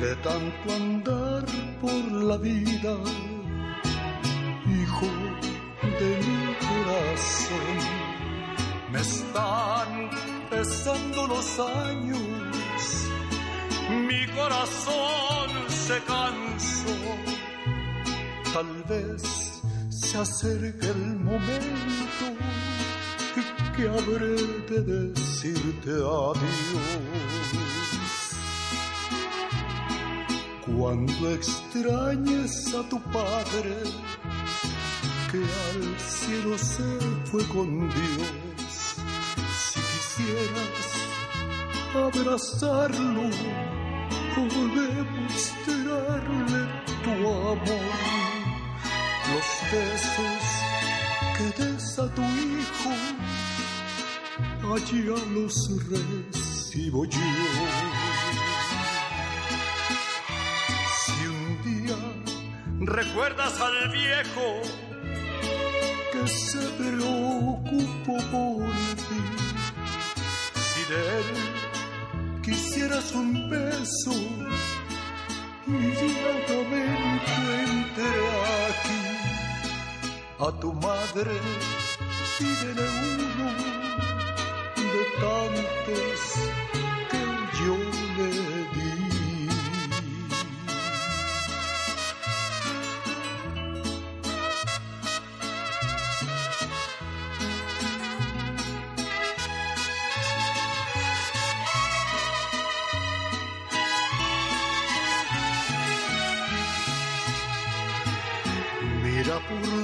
de tanto andar la vida hijo de mi corazón. Me están pesando los años, mi corazón se cansó. Tal vez se acerque el momento que habré de decirte adiós. Cuando extrañes a tu padre, que al cielo se fue con Dios, si quisieras abrazarlo o demostrarle tu amor, los besos que des a tu hijo, allá los recibo yo. Recuerdas al viejo que se preocupó por ti. Si de él quisieras un beso, inmediatamente entré aquí. A tu madre pídele uno de tantos que yo le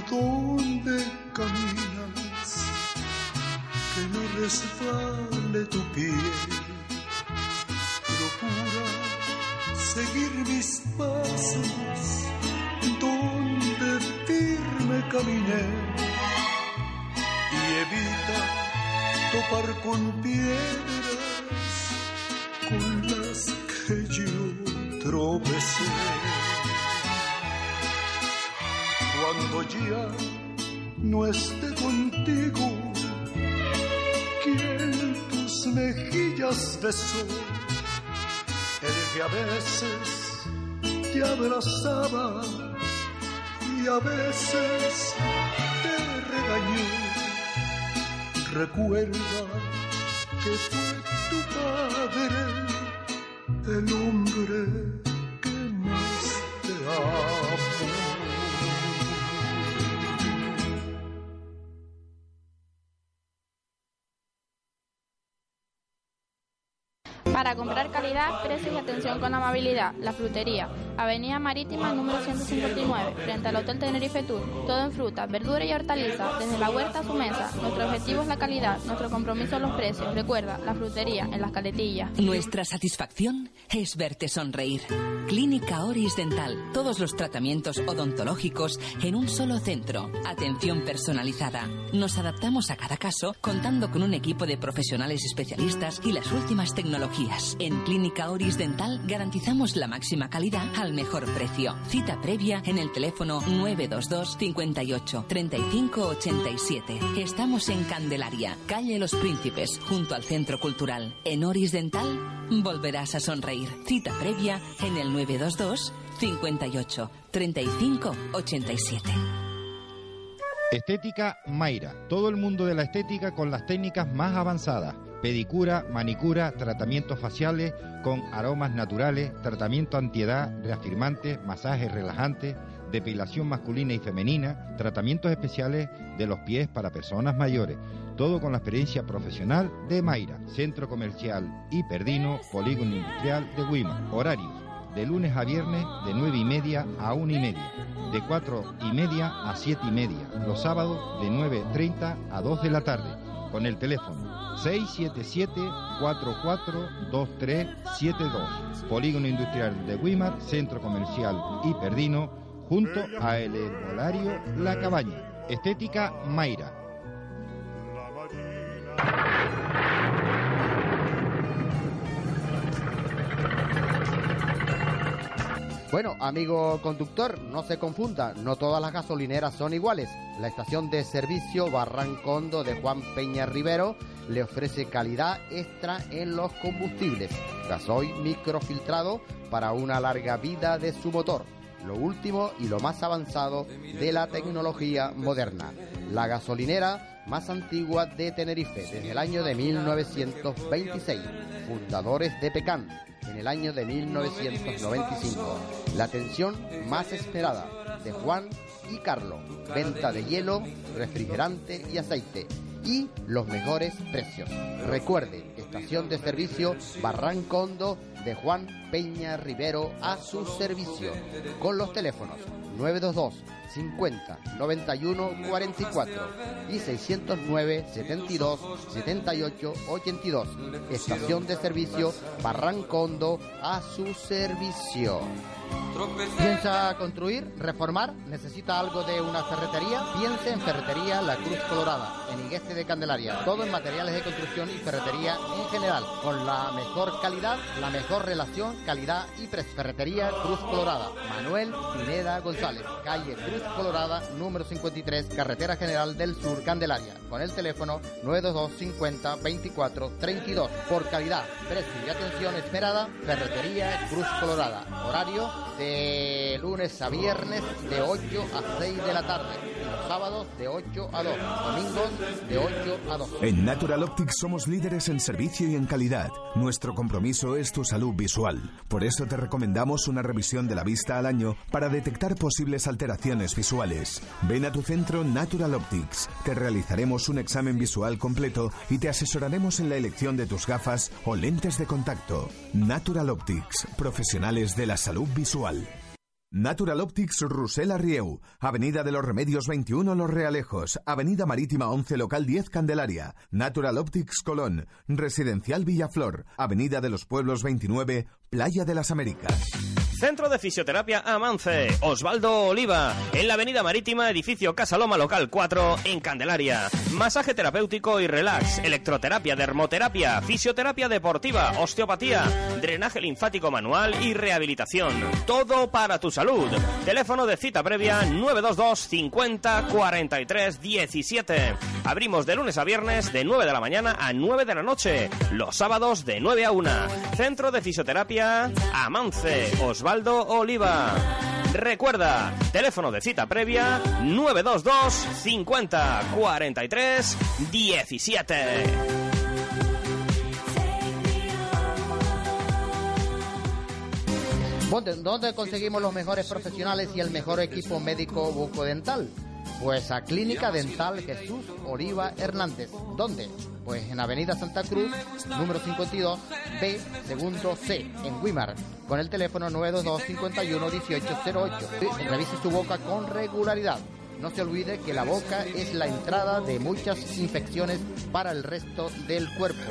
dónde caminas, que no resbale tu pie. Procura seguir mis pasos, donde firme caminé, y evita topar con piedras con las que yo tropecé ya no esté contigo, quien tus mejillas besó, el que a veces te abrazaba y a veces te regañó. Recuerda que fue tu padre, el hombre que más te amó. Precios y atención con amabilidad, La Frutería, Avenida Marítima número 159, frente al Hotel Tenerife Tour. Todo en fruta, verdura y hortaliza, desde la huerta a su mesa. Nuestro objetivo es la calidad, nuestro compromiso los precios. Recuerda, La Frutería, en las caletillas. Nuestra satisfacción es verte sonreír. Clínica Oris Dental. Todos los tratamientos odontológicos en un solo centro. Atención personalizada. Nos adaptamos a cada caso contando con un equipo de profesionales especialistas y las últimas tecnologías. En Clínica Oris Dental garantizamos la máxima calidad al mejor precio. Cita previa en el teléfono 922 58 35 87. Estamos en Candelaria, calle Los Príncipes, junto al Centro Cultural. En Oris Dental volverás a sonreír. Cita previa en el 922 58 35 87. Estética Mayra. Todo el mundo de la estética con las técnicas más avanzadas. Pedicura, manicura, tratamientos faciales con aromas naturales, tratamiento antiedad, reafirmantes, masajes relajantes, depilación masculina y femenina, tratamientos especiales de los pies para personas mayores. Todo con la experiencia profesional de Mayra. Centro Comercial Hiperdino, Polígono Industrial de Huima. Horarios de lunes a viernes de nueve y media a una y media, de cuatro y media a siete y media, los sábados de 9.30 a 2 de la tarde, con el teléfono 677-442372, Polígono Industrial de Wimar, Centro Comercial Hiperdino, junto a el herbolario La Cabaña. Estética Mayra. Bueno, amigo conductor, no se confunda, no todas las gasolineras son iguales. La estación de servicio Barrancondo de Juan Peña Rivero le ofrece calidad extra en los combustibles, gasoil microfiltrado para una larga vida de su motor lo último y lo más avanzado de la tecnología moderna. La gasolinera más antigua de Tenerife desde el año de 1926. Fundadores de Pecan en el año de 1995. La atención más esperada de Juan y Carlos. Venta de hielo, refrigerante y aceite. Y los mejores precios. Recuerde, estación de servicio Barrancondo de Juan Peña Rivero a su servicio. Con los teléfonos 922 50 91 44 y 609 72 78 82. Estación de servicio Barrancondo a su servicio. ¿Piensa construir, reformar? ¿Necesita algo de una ferretería? Piense en Ferretería La Cruz Colorada, en Igueste de Candelaria. Todo en materiales de construcción y ferretería en general, con la mejor calidad, la mejor relación, calidad y precio. Ferretería Cruz Colorada, Manuel Pineda González, calle Cruz Colorada, número 53, Carretera General del Sur, Candelaria, con el teléfono 922 50 24 32. Por calidad, precio y atención esperada, Ferretería Cruz Colorada. Horario de lunes a viernes de 8 a 6 de la tarde y sábados de 8 a 2, domingos de 8 a 2. En Natural Optics somos líderes en servicio y en calidad. Nuestro compromiso es tu salud visual. Por eso te recomendamos una revisión de la vista al año para detectar posibles alteraciones visuales. Ven a tu centro Natural Optics. Te realizaremos un examen visual completo y te asesoraremos en la elección de tus gafas o lentes de contacto. Natural Optics, profesionales de la salud visual. Natural Optics Rusela Rieu, Avenida de los Remedios 21 Los Realejos, Avenida Marítima 11 Local 10 Candelaria, Natural Optics Colón, Residencial Villaflor, Avenida de los Pueblos 29, Playa de las Américas. Centro de Fisioterapia Amance, Osvaldo Oliva, en la Avenida Marítima, edificio Casa Loma Local 4, en Candelaria. Masaje terapéutico y relax, electroterapia, dermoterapia, fisioterapia deportiva, osteopatía, drenaje linfático manual y rehabilitación. Todo para tu salud. Teléfono de cita previa 922 50 43 17. Abrimos de lunes a viernes de 9 de la mañana a 9 de la noche. Los sábados de 9 a 1. Centro de Fisioterapia Amance, Osvaldo Oliva. Recuerda, teléfono de cita previa 922 50 43 17. ¿Dónde, conseguimos los mejores profesionales y el mejor equipo médico bucodental? Pues a Clínica Dental Jesús Oliva Hernández. ¿Dónde? Pues en Avenida Santa Cruz, número 52, B, segundo C, en Wimar, con el teléfono 922 51 1808. Revise su boca con regularidad. No se olvide que la boca es la entrada de muchas infecciones para el resto del cuerpo.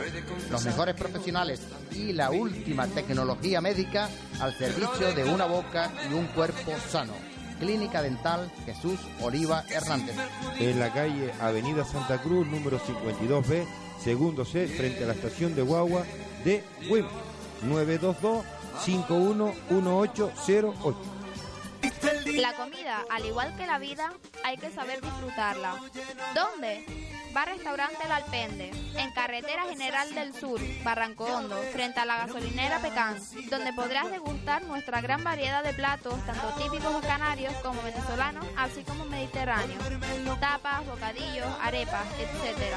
Los mejores profesionales y la última tecnología médica al servicio de una boca y un cuerpo sano. Clínica Dental Jesús Oliva Hernández. En la calle Avenida Santa Cruz, número 52B, segundo C, frente a la estación de Guagua de WIM. 922 511808. La comida, al igual que la vida, hay que saber disfrutarla. ¿Dónde? Bar Restaurante El Alpende, en Carretera General del Sur, Barranco Hondo, frente a la gasolinera Pecán, donde podrás degustar nuestra gran variedad de platos, tanto típicos canarios como venezolanos, así como mediterráneos. Tapas, bocadillos, arepas, etc.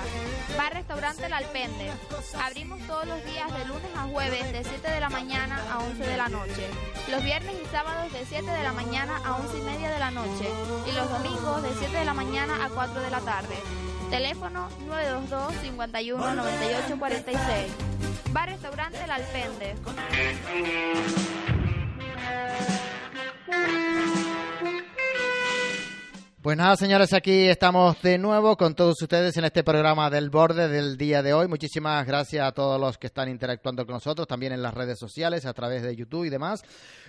Bar Restaurante El Alpende. Abrimos todos los días de lunes a jueves de 7 de la mañana a 11 de la noche. Los viernes y sábados de 7 de la mañana a 11 y media de la noche. Y los domingos de 7 de la mañana a 4 de la tarde. Teléfono 922 51 98 46. Bar Restaurante El Alpende. Pues nada, señores, aquí estamos de nuevo con todos ustedes en este programa del borde del día de hoy. Muchísimas gracias a todos los que están interactuando con nosotros, también en las redes sociales, a través de YouTube y demás.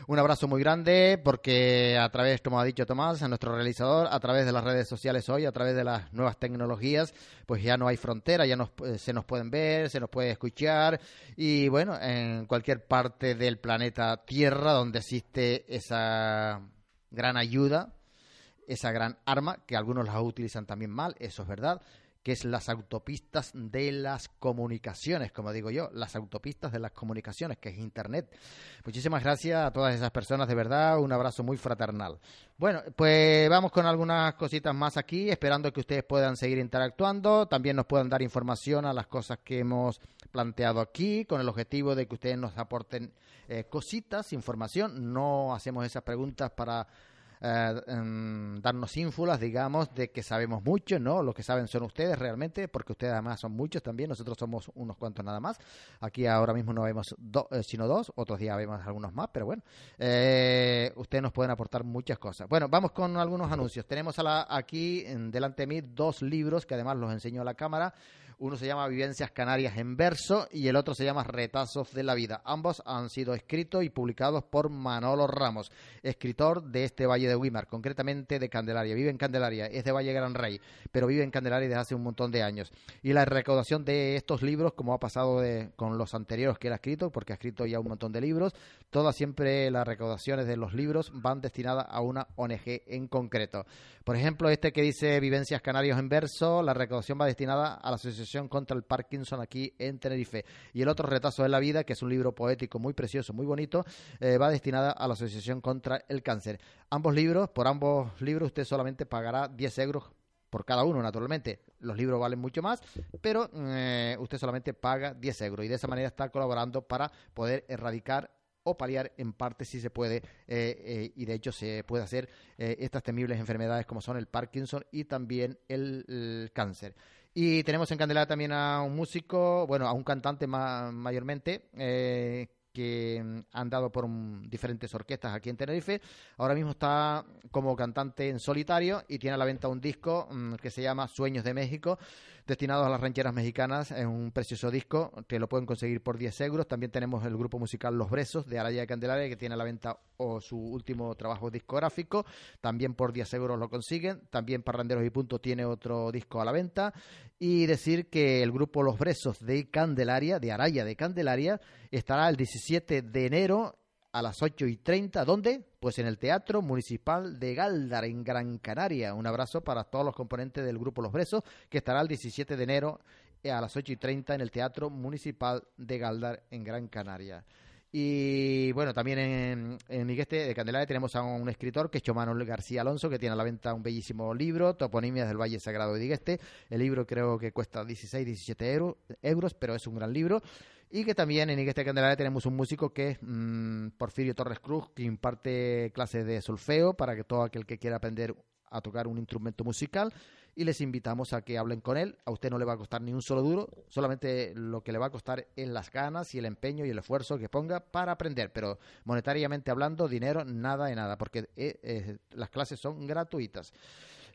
Un abrazo muy grande porque a través, como ha dicho Tomás, a nuestro realizador, a través de las redes sociales hoy, a través de las nuevas tecnologías, pues ya no hay frontera, ya nos, eh, se nos pueden ver, se nos puede escuchar y bueno, en cualquier parte del planeta Tierra donde existe esa gran ayuda esa gran arma, que algunos la utilizan también mal, eso es verdad, que es las autopistas de las comunicaciones, como digo yo, las autopistas de las comunicaciones, que es Internet. Muchísimas gracias a todas esas personas, de verdad, un abrazo muy fraternal. Bueno, pues vamos con algunas cositas más aquí, esperando que ustedes puedan seguir interactuando, también nos puedan dar información a las cosas que hemos planteado aquí, con el objetivo de que ustedes nos aporten eh, cositas, información. No hacemos esas preguntas para eh, em, darnos ínfulas, digamos, de que sabemos mucho, ¿no? Lo que saben son ustedes realmente, porque ustedes además son muchos también, nosotros somos unos cuantos nada más. Aquí ahora mismo no vemos do- eh, sino dos, otros días vemos algunos más, pero bueno, eh, ustedes nos pueden aportar muchas cosas. Bueno, vamos con algunos anuncios. Tenemos a la- aquí delante de mí dos libros que además los enseño a la cámara. Uno se llama Vivencias Canarias en verso y el otro se llama Retazos de la Vida. Ambos han sido escritos y publicados por Manolo Ramos, escritor de este Valle de Guimar, concretamente de Candelaria. Vive en Candelaria, es de Valle Gran Rey, pero vive en Candelaria desde hace un montón de años. Y la recaudación de estos libros, como ha pasado con los anteriores que él ha escrito, porque ha escrito ya un montón de libros, todas siempre las recaudaciones de los libros van destinadas a una ONG en concreto. Por ejemplo, este que dice Vivencias Canarios en verso, la recaudación va destinada a la Asociación contra el Parkinson aquí en Tenerife. Y el otro, Retazo de la Vida, que es un libro poético muy precioso, muy bonito, eh, va destinada a la Asociación contra el Cáncer. Ambos libros, por ambos libros, usted solamente pagará 10 euros por cada uno, naturalmente. Los libros valen mucho más, pero eh, usted solamente paga 10 euros y de esa manera está colaborando para poder erradicar o paliar en parte si se puede eh, y de hecho se puede hacer estas temibles enfermedades como son el Parkinson y también el cáncer. Y tenemos en Candelaria también a un músico, bueno, a un cantante ma- mayormente, eh, que mm, han dado por diferentes orquestas aquí en Tenerife. Ahora mismo está como cantante en solitario y tiene a la venta un disco mm, que se llama Sueños de México, destinado a las rancheras mexicanas. Es un precioso disco que lo pueden conseguir por 10 euros. También tenemos el grupo musical Los Bresos de Araya de Candelaria que tiene a la venta o su último trabajo discográfico. También por 10 euros lo consiguen. También Parranderos y Punto tiene otro disco a la venta. Y decir que el grupo Los Bresos de Candelaria, de Araya de Candelaria, estará el 17 de enero a las 8 y 30. ¿Dónde? Pues en el Teatro Municipal de Galdar, en Gran Canaria. Un abrazo para todos los componentes del grupo Los Bresos, que estará el 17 de enero eh, a las 8 y 30 en el Teatro Municipal de Galdar, en Gran Canaria. Y bueno, también en, en Igueste de Candelaria tenemos a un escritor que es Chomanuel García Alonso, que tiene a la venta un bellísimo libro, Toponimias del Valle Sagrado de Igueste. El libro creo que cuesta 16, 17 euro- euros, pero es un gran libro. Y que también en Igueste de Candelaria tenemos un músico que es mm, Porfirio Torres Cruz, que imparte clases de solfeo para que todo aquel que quiera aprender a tocar un instrumento musical y les invitamos a que hablen con él. A usted no le va a costar ni un solo duro, solamente lo que le va a costar es las ganas y el empeño y el esfuerzo que ponga para aprender. Pero monetariamente hablando, dinero, nada de nada, porque eh, eh, las clases son gratuitas.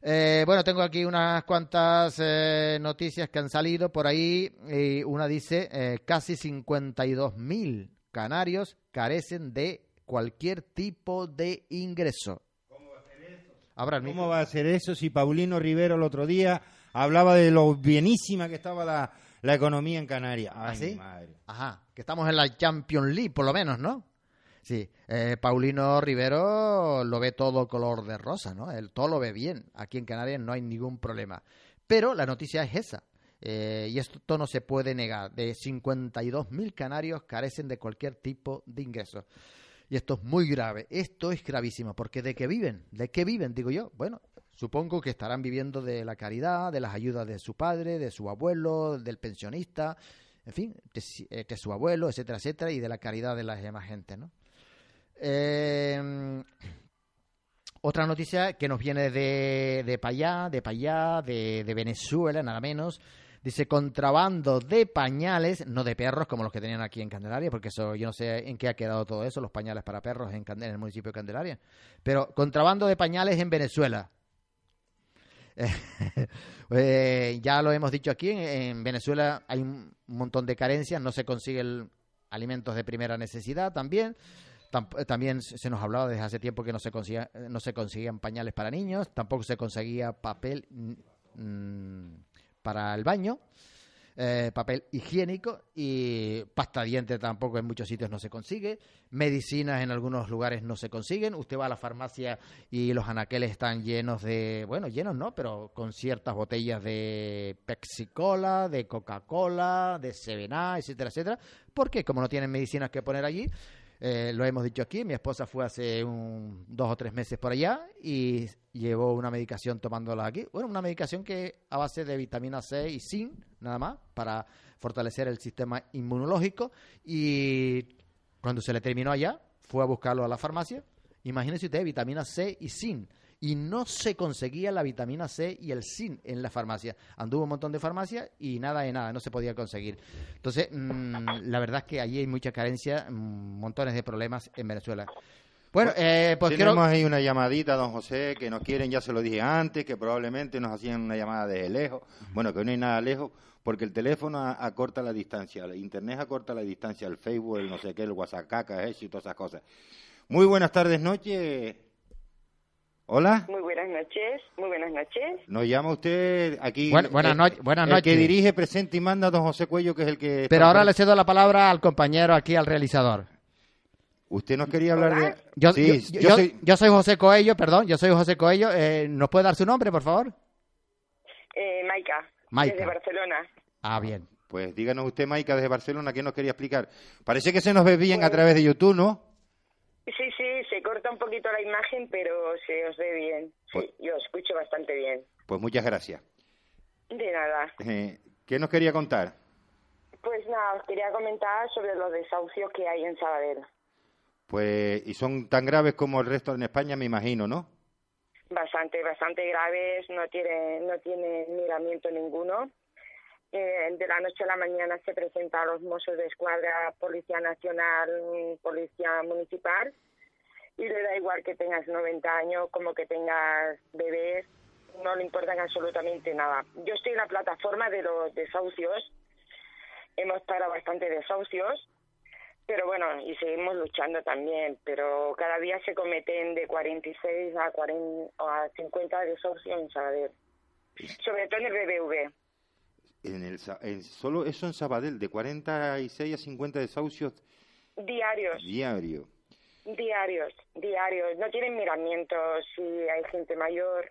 Eh, bueno, tengo aquí unas cuantas eh, noticias que han salido por ahí. Y una dice, eh, casi 52.000 canarios carecen de cualquier tipo de ingreso. Abra el ¿Cómo micro. va a ser eso si Paulino Rivero el otro día hablaba de lo bienísima que estaba la, la economía en Canarias? ¿Ah, sí? madre. Ajá, que estamos en la Champions League, por lo menos, ¿no? Sí, eh, Paulino Rivero lo ve todo color de rosa, ¿no? Él todo lo ve bien. Aquí en Canarias no hay ningún problema. Pero la noticia es esa. eh, y esto no se puede negar. De 52.000 canarios carecen de cualquier tipo de ingreso. Y esto es muy grave. Esto es gravísimo. Porque ¿de qué viven? ¿De qué viven? Digo yo. Bueno, supongo que estarán viviendo de la caridad, de las ayudas de su padre, de su abuelo, del pensionista, en fin, de, eh, que su abuelo, etcétera, etcétera, y de la caridad de las demás gente, ¿no? Eh, otra noticia que nos viene de, de allá, de allá, de, de Venezuela, nada menos. Dice contrabando de pañales, no de perros como los que tenían aquí en Candelaria, porque eso yo no sé en qué ha quedado todo eso, los pañales para perros en, en el municipio de Candelaria. Pero contrabando de pañales en Venezuela. Eh, ya lo hemos dicho aquí, en, en Venezuela hay un montón de carencias, no se consiguen alimentos de primera necesidad también. Tamp- También se nos hablaba desde hace tiempo que no se, consiga- no se conseguían pañales para niños, tampoco se conseguía papel mm, para el baño. eh, papel higiénico y pasta diente tampoco en muchos sitios no se consigue, medicinas en algunos lugares no se consiguen, usted va a la farmacia y los anaqueles están llenos de, bueno, llenos no, pero con ciertas botellas de Pepsi Cola, de Coca-Cola, de Sevena, etcétera, etcétera, porque como no tienen medicinas que poner allí, eh, lo hemos dicho aquí, mi esposa fue hace un, dos o tres meses por allá y llevó una medicación tomándola aquí. Bueno, una medicación que a base de vitamina C y zinc, nada más, para fortalecer el sistema inmunológico. Y cuando se le terminó allá, fue a buscarlo a la farmacia. Imagínese usted, vitamina C y zinc y no se conseguía la vitamina C y el zinc en la farmacia. Anduvo un montón de farmacias y nada de nada, no se podía conseguir. Entonces, mm, la verdad es que allí hay mucha carencia, mm, montones de problemas en Venezuela. Bueno, eh, pues Tenemos quiero... ahí una llamadita, don José, que nos quieren, ya se lo dije antes, que probablemente nos hacían una llamada desde lejos. Bueno, que no hay nada lejos, porque el teléfono acorta la distancia, el internet acorta la distancia, el Facebook, el no sé qué, el WhatsApp, eso y todas esas cosas. Muy buenas tardes, noche. Hola. Muy buenas noches, muy buenas noches. Nos llama usted aquí. Buen- buenas noches, buenas El que noches. dirige, presenta y manda, don José Cuello, que es el que. Pero ahora le cedo la palabra al compañero aquí, al realizador. Usted nos quería hablar Hola. de. Yo, Sí, yo- yo yo- soy- yo soy José Coello, perdón, yo soy José Coello. Eh, ¿Nos puede dar su nombre, por favor? Eh, Maika, Maika. desde Barcelona. Ah, bien. Pues díganos usted, Maika, desde Barcelona, ¿qué nos quería explicar? Parece que se nos ve bien a Pues- través de YouTube, ¿no? Sí, sí, se corta un poquito la imagen, pero se os ve bien. Pues- Sí, yo escucho bastante bien. Pues muchas gracias. De nada. Eh, ¿Qué nos quería contar? Pues nada, os quería comentar sobre los desahucios que hay en Sabadell. Pues, y son tan graves como el resto en España, me imagino, ¿no? Bastante, bastante graves, no tiene, no tiene miramiento ninguno. Eh, de la noche a la mañana se presentan los mozos de escuadra, Policía Nacional, Policía Municipal, y le da igual que tengas 90 años como que tengas bebés, no le importan absolutamente nada. Yo estoy en la plataforma de los desahucios, hemos parado bastante desahucios, pero bueno, y seguimos luchando también, pero cada día se cometen de 46 a, 40, o a 50 desahucios en Sabadell, sobre todo en el BBV. En el, en solo eso en Sabadell, de 46 a 50 desahucios Diarios, diarios. Diarios, diarios. No tienen miramiento si hay gente mayor,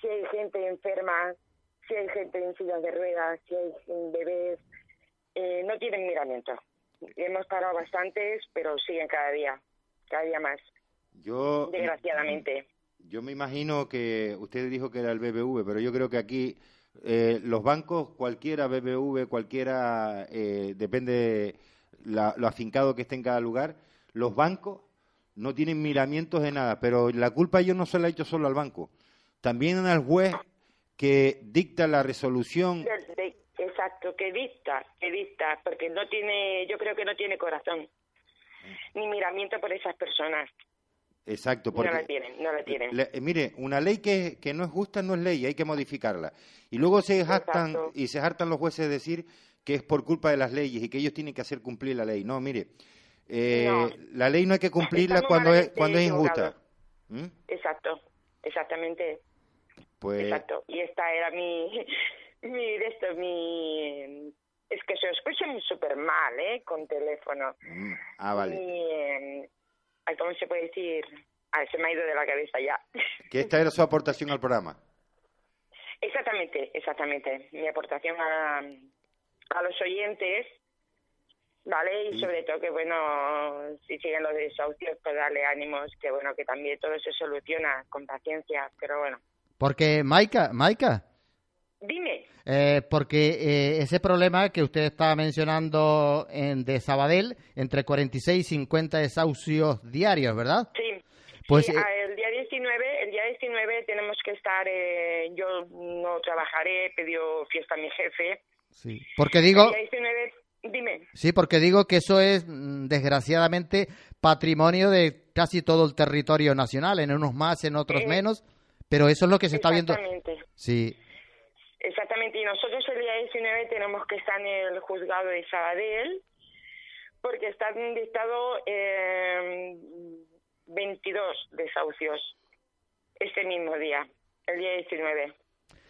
si hay gente enferma, si hay gente en sillas de ruedas, si hay bebés. Eh, no tienen miramiento. Hemos parado bastantes, pero siguen cada día, cada día más, Yo, desgraciadamente. yo me imagino que usted dijo que era el BBV, pero yo creo que aquí eh, los bancos, cualquiera BBV, cualquiera, eh, depende la, lo afincado que esté en cada lugar, los bancos no tienen miramientos de nada, pero la culpa yo no se la he hecho solo al banco, también al juez que dicta la resolución. Exacto, que dicta, que dicta, porque no tiene, yo creo que no tiene corazón, ni miramiento por esas personas. Exacto, porque no la tienen, no la tienen. Le- eh, mire, una ley que, que no es justa no es ley, hay que modificarla. Y luego se jactan Exacto. y se hartan los jueces de decir que es por culpa de las leyes y que ellos tienen que hacer cumplir la ley. No, mire, eh, No. la ley no hay que cumplirla cuando es cuando es injusta. ¿Mm? Exacto, exactamente, Pues exacto. Y esta era mi, mi, esto, mi, es que se escucha súper mal, ¿eh? Con teléfono. mm, ah, vale. Y, eh, ay, ¿cómo se puede decir? Ah, se me ha ido de la cabeza ya. Que esta era su aportación al programa. Exactamente, exactamente. Mi aportación a, a los oyentes, ¿vale? Y sobre todo que, bueno, si siguen los desahucios, pues darle ánimos, que, bueno, que también todo se soluciona con paciencia, pero bueno. Porque, Maika, Maika, Dime, eh, porque eh, ese problema que usted estaba mencionando en, de Sabadell, entre 46 y 50 desahucios diarios, ¿verdad? sí. Pues, Sí, eh, el día 19, el día 19 tenemos que estar, eh, yo no trabajaré, pedido fiesta a mi jefe. Sí. Porque digo, El día 19, dime. sí, porque digo que eso es mm, desgraciadamente patrimonio de casi todo el territorio nacional, en unos más, en otros Eh, menos, pero eso es lo que se está viendo. Exactamente. Sí, Exactamente, y nosotros el día 19 tenemos que estar en el juzgado de Sabadell porque están dictado eh, 22 desahucios este mismo día, el día 19.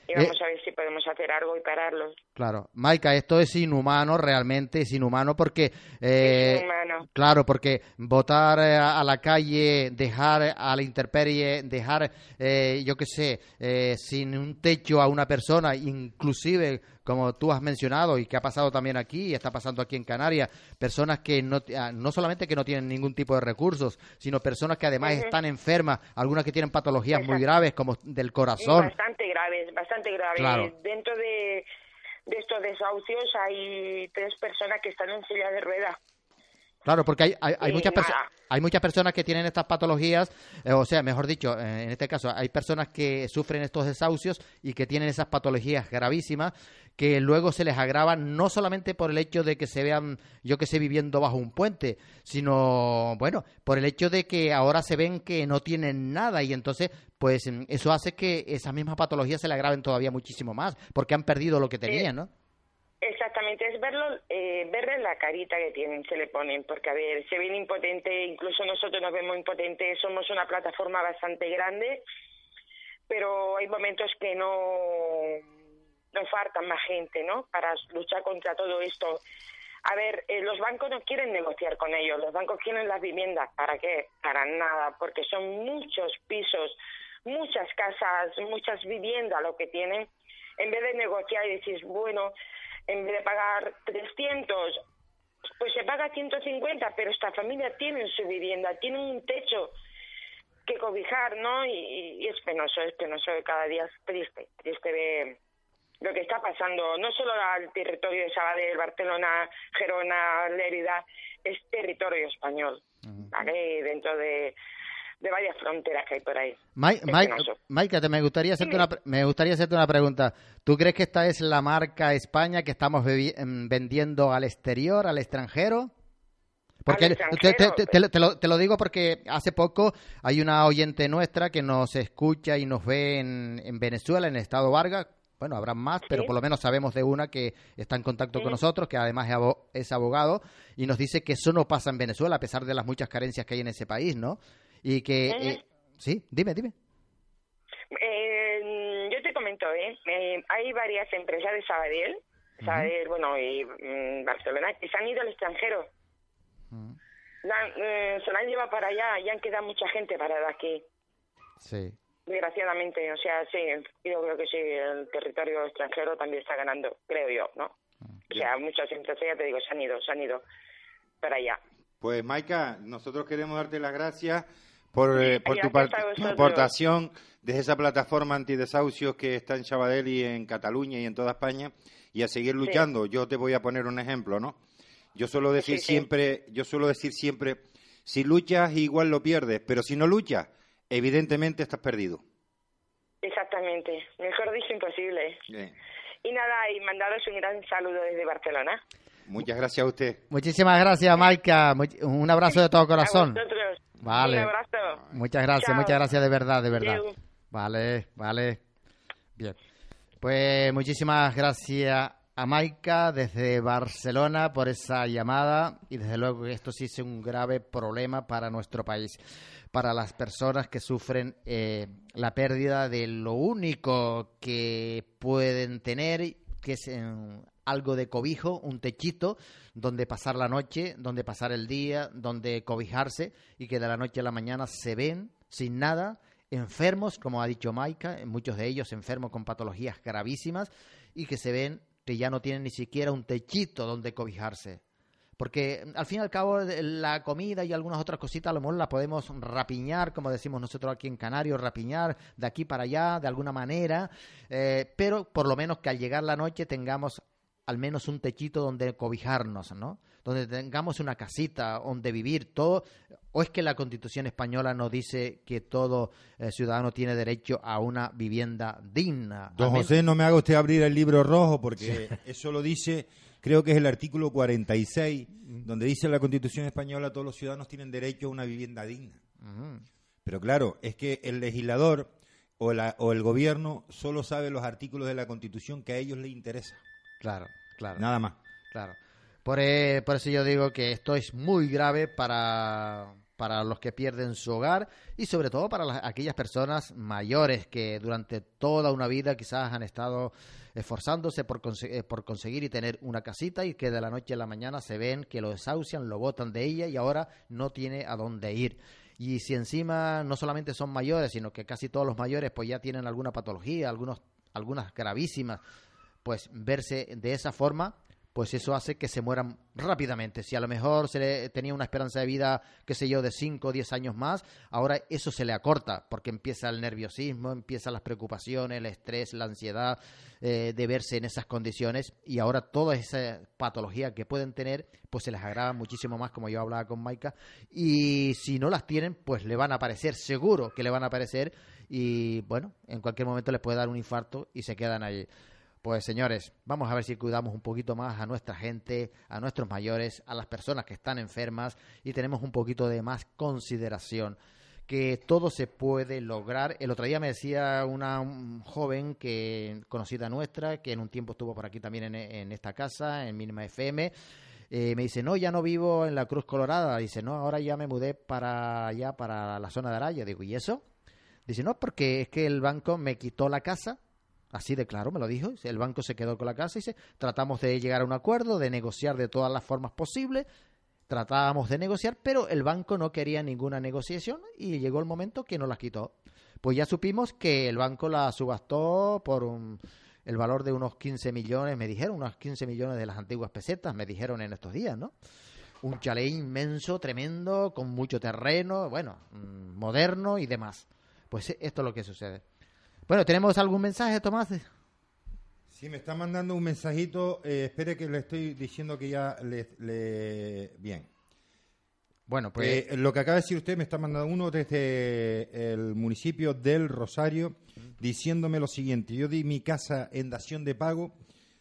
Y Eh. vamos a ver si podemos hacer algo y pararlos. Claro, Maika, esto es inhumano, realmente es inhumano porque, eh, claro, porque votar eh, a la calle, dejar a la intemperie, dejar, eh, yo qué sé, sin un techo a una persona, inclusive como tú has mencionado y que ha pasado también aquí y está pasando aquí en Canarias, personas que no, ah, no solamente que no tienen ningún tipo de recursos, sino personas que además están enfermas, algunas que tienen patologías muy graves como del corazón. Bastante graves, bastante graves. Dentro de de estos desahucios hay tres personas que están en silla de ruedas. Claro, porque hay, hay, muchas personas hay muchas personas que tienen estas patologías, eh, o sea, mejor dicho, eh, en este caso, hay personas que sufren estos desahucios y que tienen esas patologías gravísimas que luego se les agravan no solamente por el hecho de que se vean, yo que sé, viviendo bajo un puente, sino, bueno, por el hecho de que ahora se ven que no tienen nada y entonces, pues eso hace que esas mismas patologías se le agraven todavía muchísimo más, porque han perdido lo que tenían, ¿no? Exactamente, es verlo, eh, verle la carita que tienen, se le ponen, porque a ver, se ven impotente, incluso nosotros nos vemos impotentes, somos una plataforma bastante grande, pero hay momentos que no nos faltan más gente, ¿no? Para luchar contra todo esto. A ver, eh, los bancos no quieren negociar con ellos, los bancos quieren las viviendas, ¿para qué? Para nada, porque son muchos pisos, muchas casas, muchas viviendas lo que tienen. En vez de negociar y decir, bueno, en vez de pagar 300, pues se paga 150, pero esta familia tiene su vivienda, tiene un techo que cobijar, ¿no? Y, es penoso, es penoso, cada día es triste, triste ver lo que está pasando, no solo al territorio de Sabadell, Barcelona, Gerona, Lérida, es territorio español, ¿vale? Dentro de de varias fronteras que hay por ahí. Mike, te me gustaría hacerte una me gustaría hacerte una pregunta. ¿Tú crees que esta es la marca España que estamos em, vendiendo al exterior, al extranjero? Porque te, lo, te, lo, digo porque hace poco hay una oyente nuestra que nos escucha y nos ve en, en Venezuela, en el estado Vargas. Bueno, habrá más, pero por lo menos sabemos de una que está en contacto con nosotros, que además es abogado, y nos dice que eso no pasa en Venezuela, a pesar de las muchas carencias que hay en ese país, ¿no? Y que... Eh, sí, dime, dime. Eh, ¿eh? ¿eh? Hay varias empresas de Sabadell, Sabadell, bueno, y mm, Barcelona, que se han ido al extranjero. se la han llevado para allá y han quedado mucha gente parada aquí. Sí. Desgraciadamente, o sea, sí, yo creo que sí, el territorio extranjero también está ganando, creo yo, ¿no? O sea, muchas empresas, ya te digo, se han ido, se han ido para allá. Pues, Maika, nosotros queremos darte las gracias por, eh, por tu aportación desde esa plataforma antidesahucios que está en Sabadell y en Cataluña y en toda España y a seguir luchando. Yo te voy a poner un ejemplo, ¿no? Yo suelo decir siempre, yo suelo decir siempre, si luchas igual lo pierdes, pero si no luchas, evidentemente estás perdido. Exactamente, mejor dicho imposible. Y nada, y mandaros un gran saludo desde Barcelona. Muchas gracias a usted. Muchísimas gracias, Maika. Un abrazo de todo corazón. Vale. Un abrazo. Muchas gracias, muchas gracias de verdad, de verdad. Vale, vale. Bien. Pues muchísimas gracias a Maika desde Barcelona por esa llamada y desde luego que esto sí es un grave problema para nuestro país, para las personas que sufren eh, la pérdida de lo único que pueden tener, que es algo de cobijo, un techito donde pasar la noche, donde pasar el día, donde cobijarse y que de la noche a la mañana se ven sin nada, enfermos, como ha dicho Maika, muchos de ellos enfermos con patologías gravísimas y que se ven que ya no tienen ni siquiera un techito donde cobijarse. Porque al fin y al cabo la comida y algunas otras cositas a lo mejor las podemos rapiñar, como decimos nosotros aquí en Canarios, rapiñar de aquí para allá de alguna manera, eh, pero por lo menos que al llegar la noche tengamos al menos un techito donde cobijarnos, ¿no? Donde tengamos una casita donde vivir, todo. ¿O es que la Constitución española nos dice que todo eh, ciudadano tiene derecho a una vivienda digna? Don José, no me haga usted abrir el libro rojo porque eso lo dice, creo que es el artículo 46, donde dice la Constitución española todos los ciudadanos tienen derecho a una vivienda digna. Pero claro, es que el legislador o, o el gobierno solo sabe los artículos de la Constitución que a ellos les interesa. Claro, claro. Nada más. Claro. Por, eh, por eso yo digo que esto es muy grave para, para los que pierden su hogar y sobre todo para las- aquellas personas mayores que durante toda una vida quizás han estado esforzándose por, conse- eh, por conseguir y tener una casita y que de la noche a la mañana se ven que lo desahucian, lo botan de ella y ahora no tiene a dónde ir. Y si encima no solamente son mayores, sino que casi todos los mayores pues ya tienen alguna patología, algunos, algunas gravísimas, pues verse de esa forma, pues eso hace que se mueran rápidamente. Si a lo mejor se le tenía una esperanza de vida, qué sé yo, de 5 o 10 años más, ahora eso se le acorta, porque empieza el nerviosismo, empiezan las preocupaciones, el estrés, la ansiedad eh, de verse en esas condiciones, y ahora toda esa patología que pueden tener, pues se les agrava muchísimo más, como yo hablaba con Maika, y si no las tienen, pues le van a aparecer, seguro que le van a aparecer, y bueno, en cualquier momento les puede dar un infarto y se quedan ahí. Pues señores, vamos a ver si cuidamos un poquito más a nuestra gente, a nuestros mayores, a las personas que están enfermas y tenemos un poquito de más consideración. Que todo se puede lograr. El otro día me decía una un joven que conocida nuestra, que en un tiempo estuvo por aquí también en, en esta casa, en Mínima FM. eh, me dice, no, ya no vivo en la Cruz Colorada. Dice, no, ahora ya me mudé para allá, para la zona de Araya. Digo, ¿y eso? Dice, no, porque es que el banco me quitó la casa Así de claro, me lo dijo. El banco se quedó con la casa y dice, tratamos de llegar a un acuerdo, de negociar de todas las formas posibles. Tratábamos de negociar, pero el banco no quería ninguna negociación y llegó el momento que nos las quitó. Pues ya supimos que el banco la subastó por un- el valor de unos 15 millones, me dijeron, unos 15 millones de las antiguas pesetas, me dijeron en estos días, ¿no? Un chalet inmenso, tremendo, con mucho terreno, bueno, mm, moderno y demás. Pues esto es lo que sucede. Bueno, ¿tenemos algún mensaje, Tomás? Sí, me está mandando un mensajito. eh, espere que le estoy diciendo que ya le... le- Bien. Bueno, pues Eh, lo que acaba de decir usted me está mandando uno desde el municipio del Rosario diciéndome lo siguiente. Yo di mi casa en dación de pago.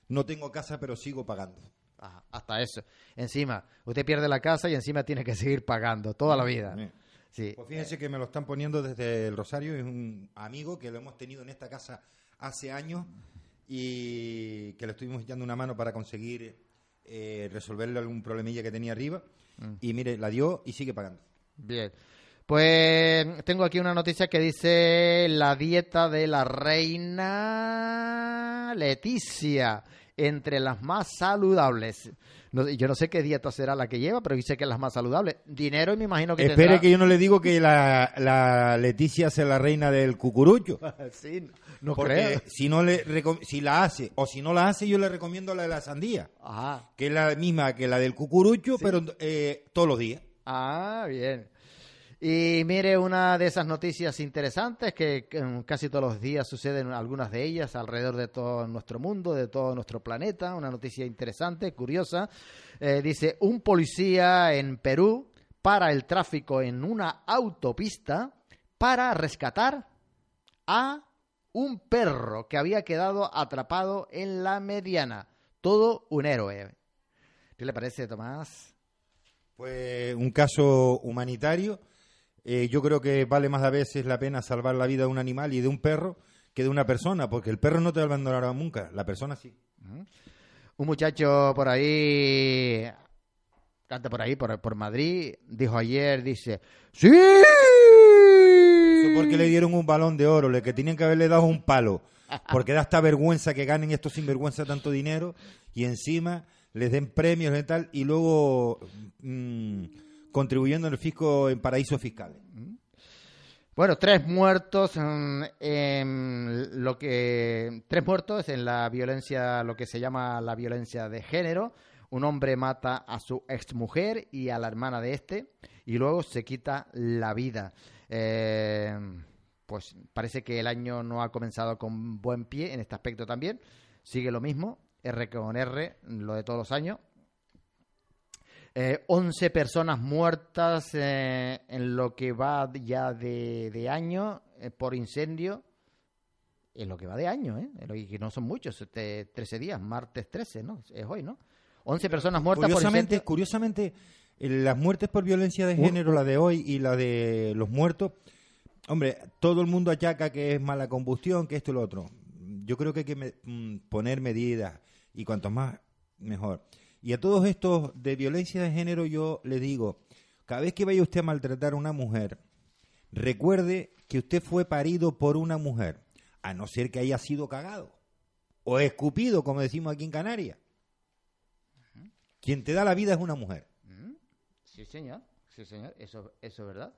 No tengo casa, pero sigo pagando. ajá, hasta eso. Encima, usted pierde la casa y encima tiene que seguir pagando toda la vida. Sí. Pues fíjense que me lo están poniendo desde el Rosario. Es un amigo que lo hemos tenido en esta casa hace años y que le estuvimos echando una mano para conseguir eh, resolverle algún problemilla que tenía arriba. Y mire, la dio y sigue pagando. Bien. Pues tengo aquí una noticia que dice la dieta de la reina Leticia entre las más saludables. No- yo no sé qué dieta será la que lleva, pero dice que es las más saludables. Dinero y me imagino que Espere tendrá- que yo no le digo que la, la Leticia sea la reina del cucurucho. Sí, no porque creo. si no le si la hace o si no la hace yo le recomiendo la de la sandía, Ajá. que es la misma que la del cucurucho, pero eh, todos los días. Ah, bien. Y mire, una de esas noticias interesantes que, casi todos los días suceden algunas de ellas alrededor de todo nuestro mundo, de todo nuestro planeta. Una noticia interesante, curiosa. Eh, dice, un policía en Perú para el tráfico en una autopista para rescatar a un perro que había quedado atrapado en la mediana. Todo un héroe. ¿Qué le parece, Tomás? Pues un caso humanitario. Eh, yo creo que vale más a veces la pena salvar la vida de un animal y de un perro que de una persona, porque el perro no te abandonará nunca, la persona sí. Un muchacho por ahí, canta por ahí, por, por Madrid, dijo ayer, dice, ¡Sí! Porque le dieron un balón de oro, le que tenían que haberle dado un palo, porque da esta vergüenza que ganen estos sinvergüenza tanto dinero y encima les den premios y tal y luego mm, contribuyendo en el fisco en paraísos fiscales. Bueno, tres muertos en lo que tres muertos en la violencia, lo que se llama la violencia de género. Un hombre mata a su exmujer y a la hermana de este y luego se quita la vida. Eh, pues parece que el año no ha comenzado con buen pie en este aspecto también. Sigue lo mismo, R con R, lo de todos los años. Eh, 11 personas muertas eh, en lo que va ya de, de año eh, por incendio. En lo que va de año, ¿eh? En lo que no son muchos, este, 13 días, martes 13, ¿no? Es hoy, ¿no? 11 personas muertas por Curiosamente, incendio. curiosamente eh, las muertes por violencia de género, la de hoy y la de los muertos, hombre, todo el mundo achaca que es mala combustión, que esto y lo otro. Yo creo que hay que me- mm, poner medidas y cuanto más, mejor. Y a todos estos de violencia de género yo les digo, Cada vez que vaya usted a maltratar a una mujer, recuerde que usted fue parido por una mujer, a no ser que haya sido cagado o escupido, como decimos aquí en Canarias. Quien te da la vida es una mujer. Sí, señor. Sí, señor. Eso, eso es verdad.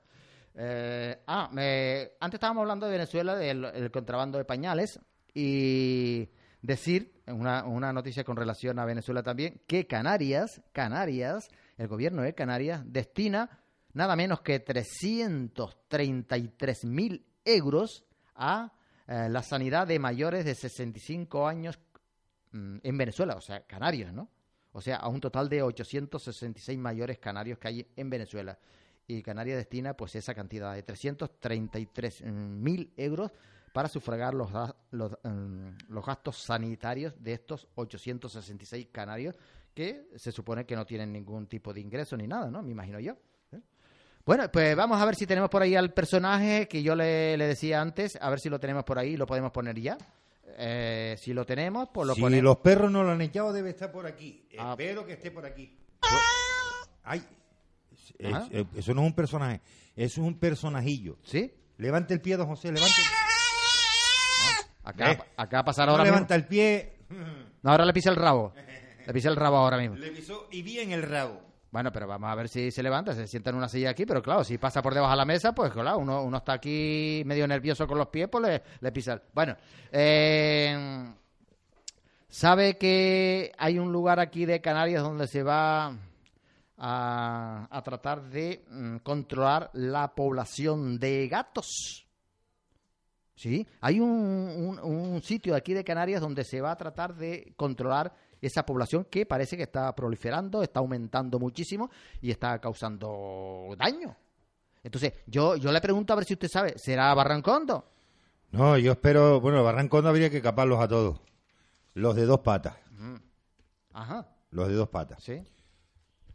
Eh, ah, me- antes estábamos hablando de Venezuela, del el contrabando de pañales, y decir, una, una noticia con relación a Venezuela también, que Canarias, Canarias, el gobierno de Canarias destina nada menos que 333 mil euros a eh, la sanidad de mayores de 65 años mm, en Venezuela, o sea, canarios, ¿no? O sea, a un total de 866 mayores canarios que hay en Venezuela. Y Canarias destina pues esa cantidad de 333 mil euros para sufragar los, los, em, los gastos sanitarios de estos 866 canarios que se supone que no tienen ningún tipo de ingreso ni nada, ¿no? Me imagino yo. ¿eh? Bueno, pues vamos a ver si tenemos por ahí al personaje que yo le, le decía antes, a ver si lo tenemos por ahí, lo podemos poner ya. Eh, si lo tenemos, pues lo si ponemos. los perros no lo han echado, debe estar por aquí. Ah. Espero que esté por aquí. Ay, es- eh, eso no es un personaje, eso es un personajillo. ¿Sí? Levante el pie, don José, levante. Acá, Eh. acá va a pasar No ahora levanta mismo. el pie, No, ahora le pisa el rabo. Le pisa el rabo ahora mismo. le pisó y bien el rabo. Bueno, pero vamos a ver si se levanta, se sienta en una silla aquí, pero claro, si pasa por debajo de la mesa, pues claro, uno, uno está aquí medio nervioso con los pies, pues le, le pisa. el- Bueno, eh, ¿sabe que hay un lugar aquí de Canarias donde se va a, a tratar de mm, controlar la población de gatos? Sí, hay un, un- un sitio aquí de Canarias donde se va a tratar de controlar esa población que parece que está proliferando, está aumentando muchísimo y está causando daño. Entonces, yo, yo le pregunto a ver si usted sabe, ¿será Barrancondo? No, yo espero, bueno, Barrancondo habría que caparlos a todos. Los de dos patas, Ajá, los de dos patas. sí.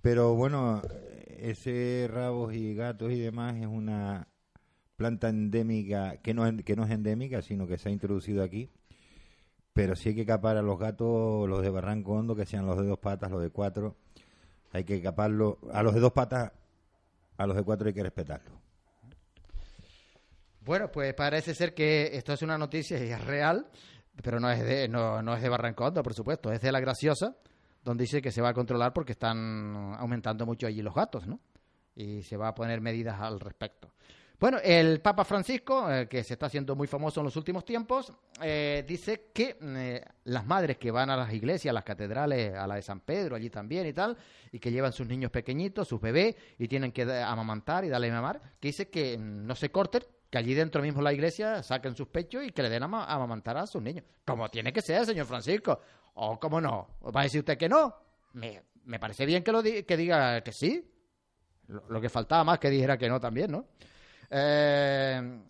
Pero bueno, ese rabos y gatos y demás es una planta endémica, que no, que no es endémica, sino que se ha introducido aquí. Pero sí hay que capar a los gatos, los de Barranco Hondo, que sean los de dos patas, los de cuatro. Hay que caparlo. A los de dos patas, a los de cuatro hay que respetarlo. Bueno, pues parece ser que esto es una noticia y es real, pero no es de, no, no es de Barrancondo, por supuesto, es de La Graciosa, donde dice que se va a controlar porque están aumentando mucho allí los gatos, ¿no? Y se va a poner medidas al respecto. Bueno, el Papa Francisco, eh, que se está haciendo muy famoso en los últimos tiempos, eh, dice que eh, las madres que van a las iglesias, a las catedrales, a la de San Pedro, allí también y tal, y que llevan sus niños pequeñitos, sus bebés, y tienen que amamantar y darle mamar, que dice que mm, no se corten, que allí dentro mismo la iglesia saquen sus pechos y que le den a ama- amamantar a sus niños. Como tiene que ser, señor Francisco. O cómo no. ¿Va a decir usted que no? Me, parece bien que, lo que diga que sí. Lo, lo que faltaba más que dijera que no también, ¿no? Eh,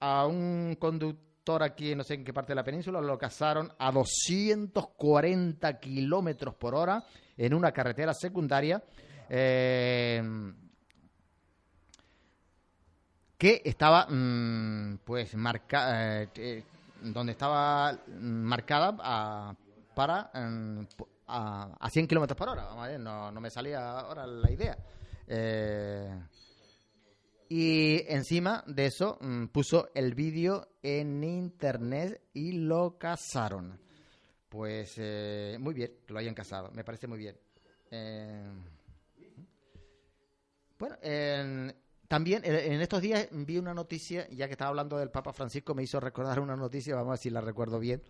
a un conductor aquí, no sé en qué parte de la península, lo cazaron a 240 kilómetros por hora en una carretera secundaria. eh, que estaba mm, pues marca eh, que- donde estaba marcada a- para mm, a, a 100 kilómetros por hora Vamos a ver, no, no me salía ahora la idea Eh, y encima de eso mm, puso el vídeo en internet y lo cazaron pues eh, muy bien que lo hayan casado me parece muy bien. Eh, bueno, en- también en en estos días vi una noticia, ya que estaba hablando del Papa Francisco, me hizo recordar una noticia, vamos a ver si la recuerdo bien,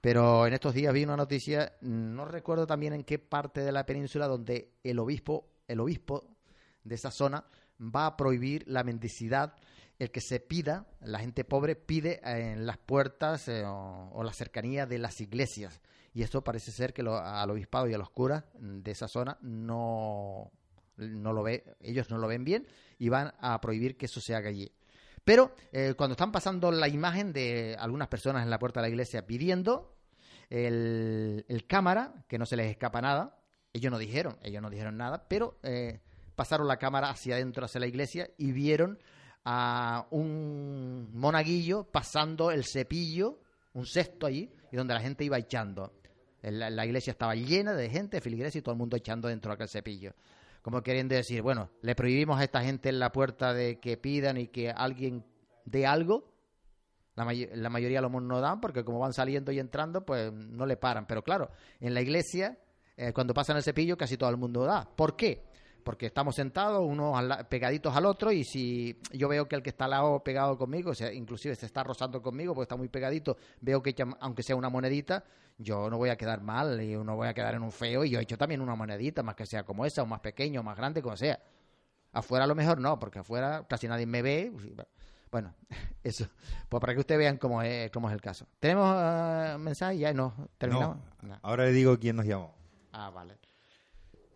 pero en estos días vi una noticia, no recuerdo también en qué parte de la península, donde el obispo, el obispo de esa zona va a prohibir la mendicidad, el que se pida, la gente pobre pide en las puertas eh, o, o la cercanía de las iglesias. Y esto parece ser que lo- al obispado y a los curas de esa zona no, no lo ve, ellos no lo ven bien y van a prohibir que eso se haga allí. Pero eh, cuando están pasando la imagen de algunas personas en la puerta de la iglesia pidiendo, el, el cámara, que no se les escapa nada, ellos no dijeron, ellos no dijeron nada, pero eh, pasaron la cámara hacia adentro, hacia la iglesia, y vieron a un monaguillo pasando el cepillo, un cesto allí, y donde la gente iba echando. La, la iglesia estaba llena de gente, feligreses, y todo el mundo echando dentro de aquel cepillo. como queriendo decir, bueno, le prohibimos a esta gente en la puerta de que pidan y que alguien dé algo. La, may- la mayoría los no dan porque como van saliendo y entrando, pues no le paran. Pero claro, en la iglesia, eh, cuando pasan el cepillo, casi todo el mundo da. ¿Por qué? Porque estamos sentados, unos al pegaditos al otro, y si yo veo que el que está al lado pegado conmigo, o sea, inclusive se está rozando conmigo porque está muy pegadito, veo que aunque sea una monedita, yo no voy a quedar mal y no voy a quedar en un feo, y yo he hecho también una monedita, más que sea como esa, o más pequeño, o más grande, como sea. Afuera a lo mejor no, porque afuera casi nadie me ve. Bueno, eso, pues para que ustedes vean cómo es, cómo es el caso. ¿Tenemos eh, mensaje? Ya no, terminamos. No, No. ahora le digo quién nos llamó. Ah, vale.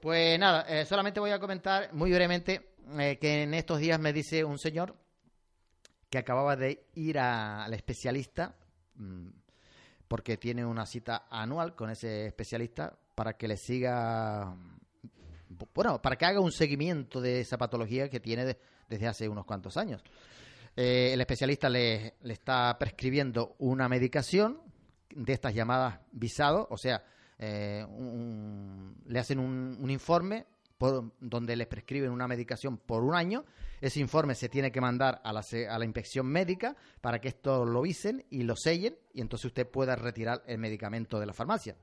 Pues nada, eh, solamente voy a comentar muy brevemente eh, que en estos días me dice un señor que acababa de ir a- al especialista mm, porque tiene una cita anual con ese especialista para que le siga, bueno, para que haga un seguimiento de esa patología que tiene de- desde hace unos cuantos años. Eh, el especialista le, le está prescribiendo una medicación de estas llamadas visado, o sea, eh, le hacen un, informe por, donde le prescriben una medicación por un año. Ese informe se tiene que mandar a la, a la inspección médica para que esto lo visen y lo sellen y entonces usted pueda retirar el medicamento de la farmacia.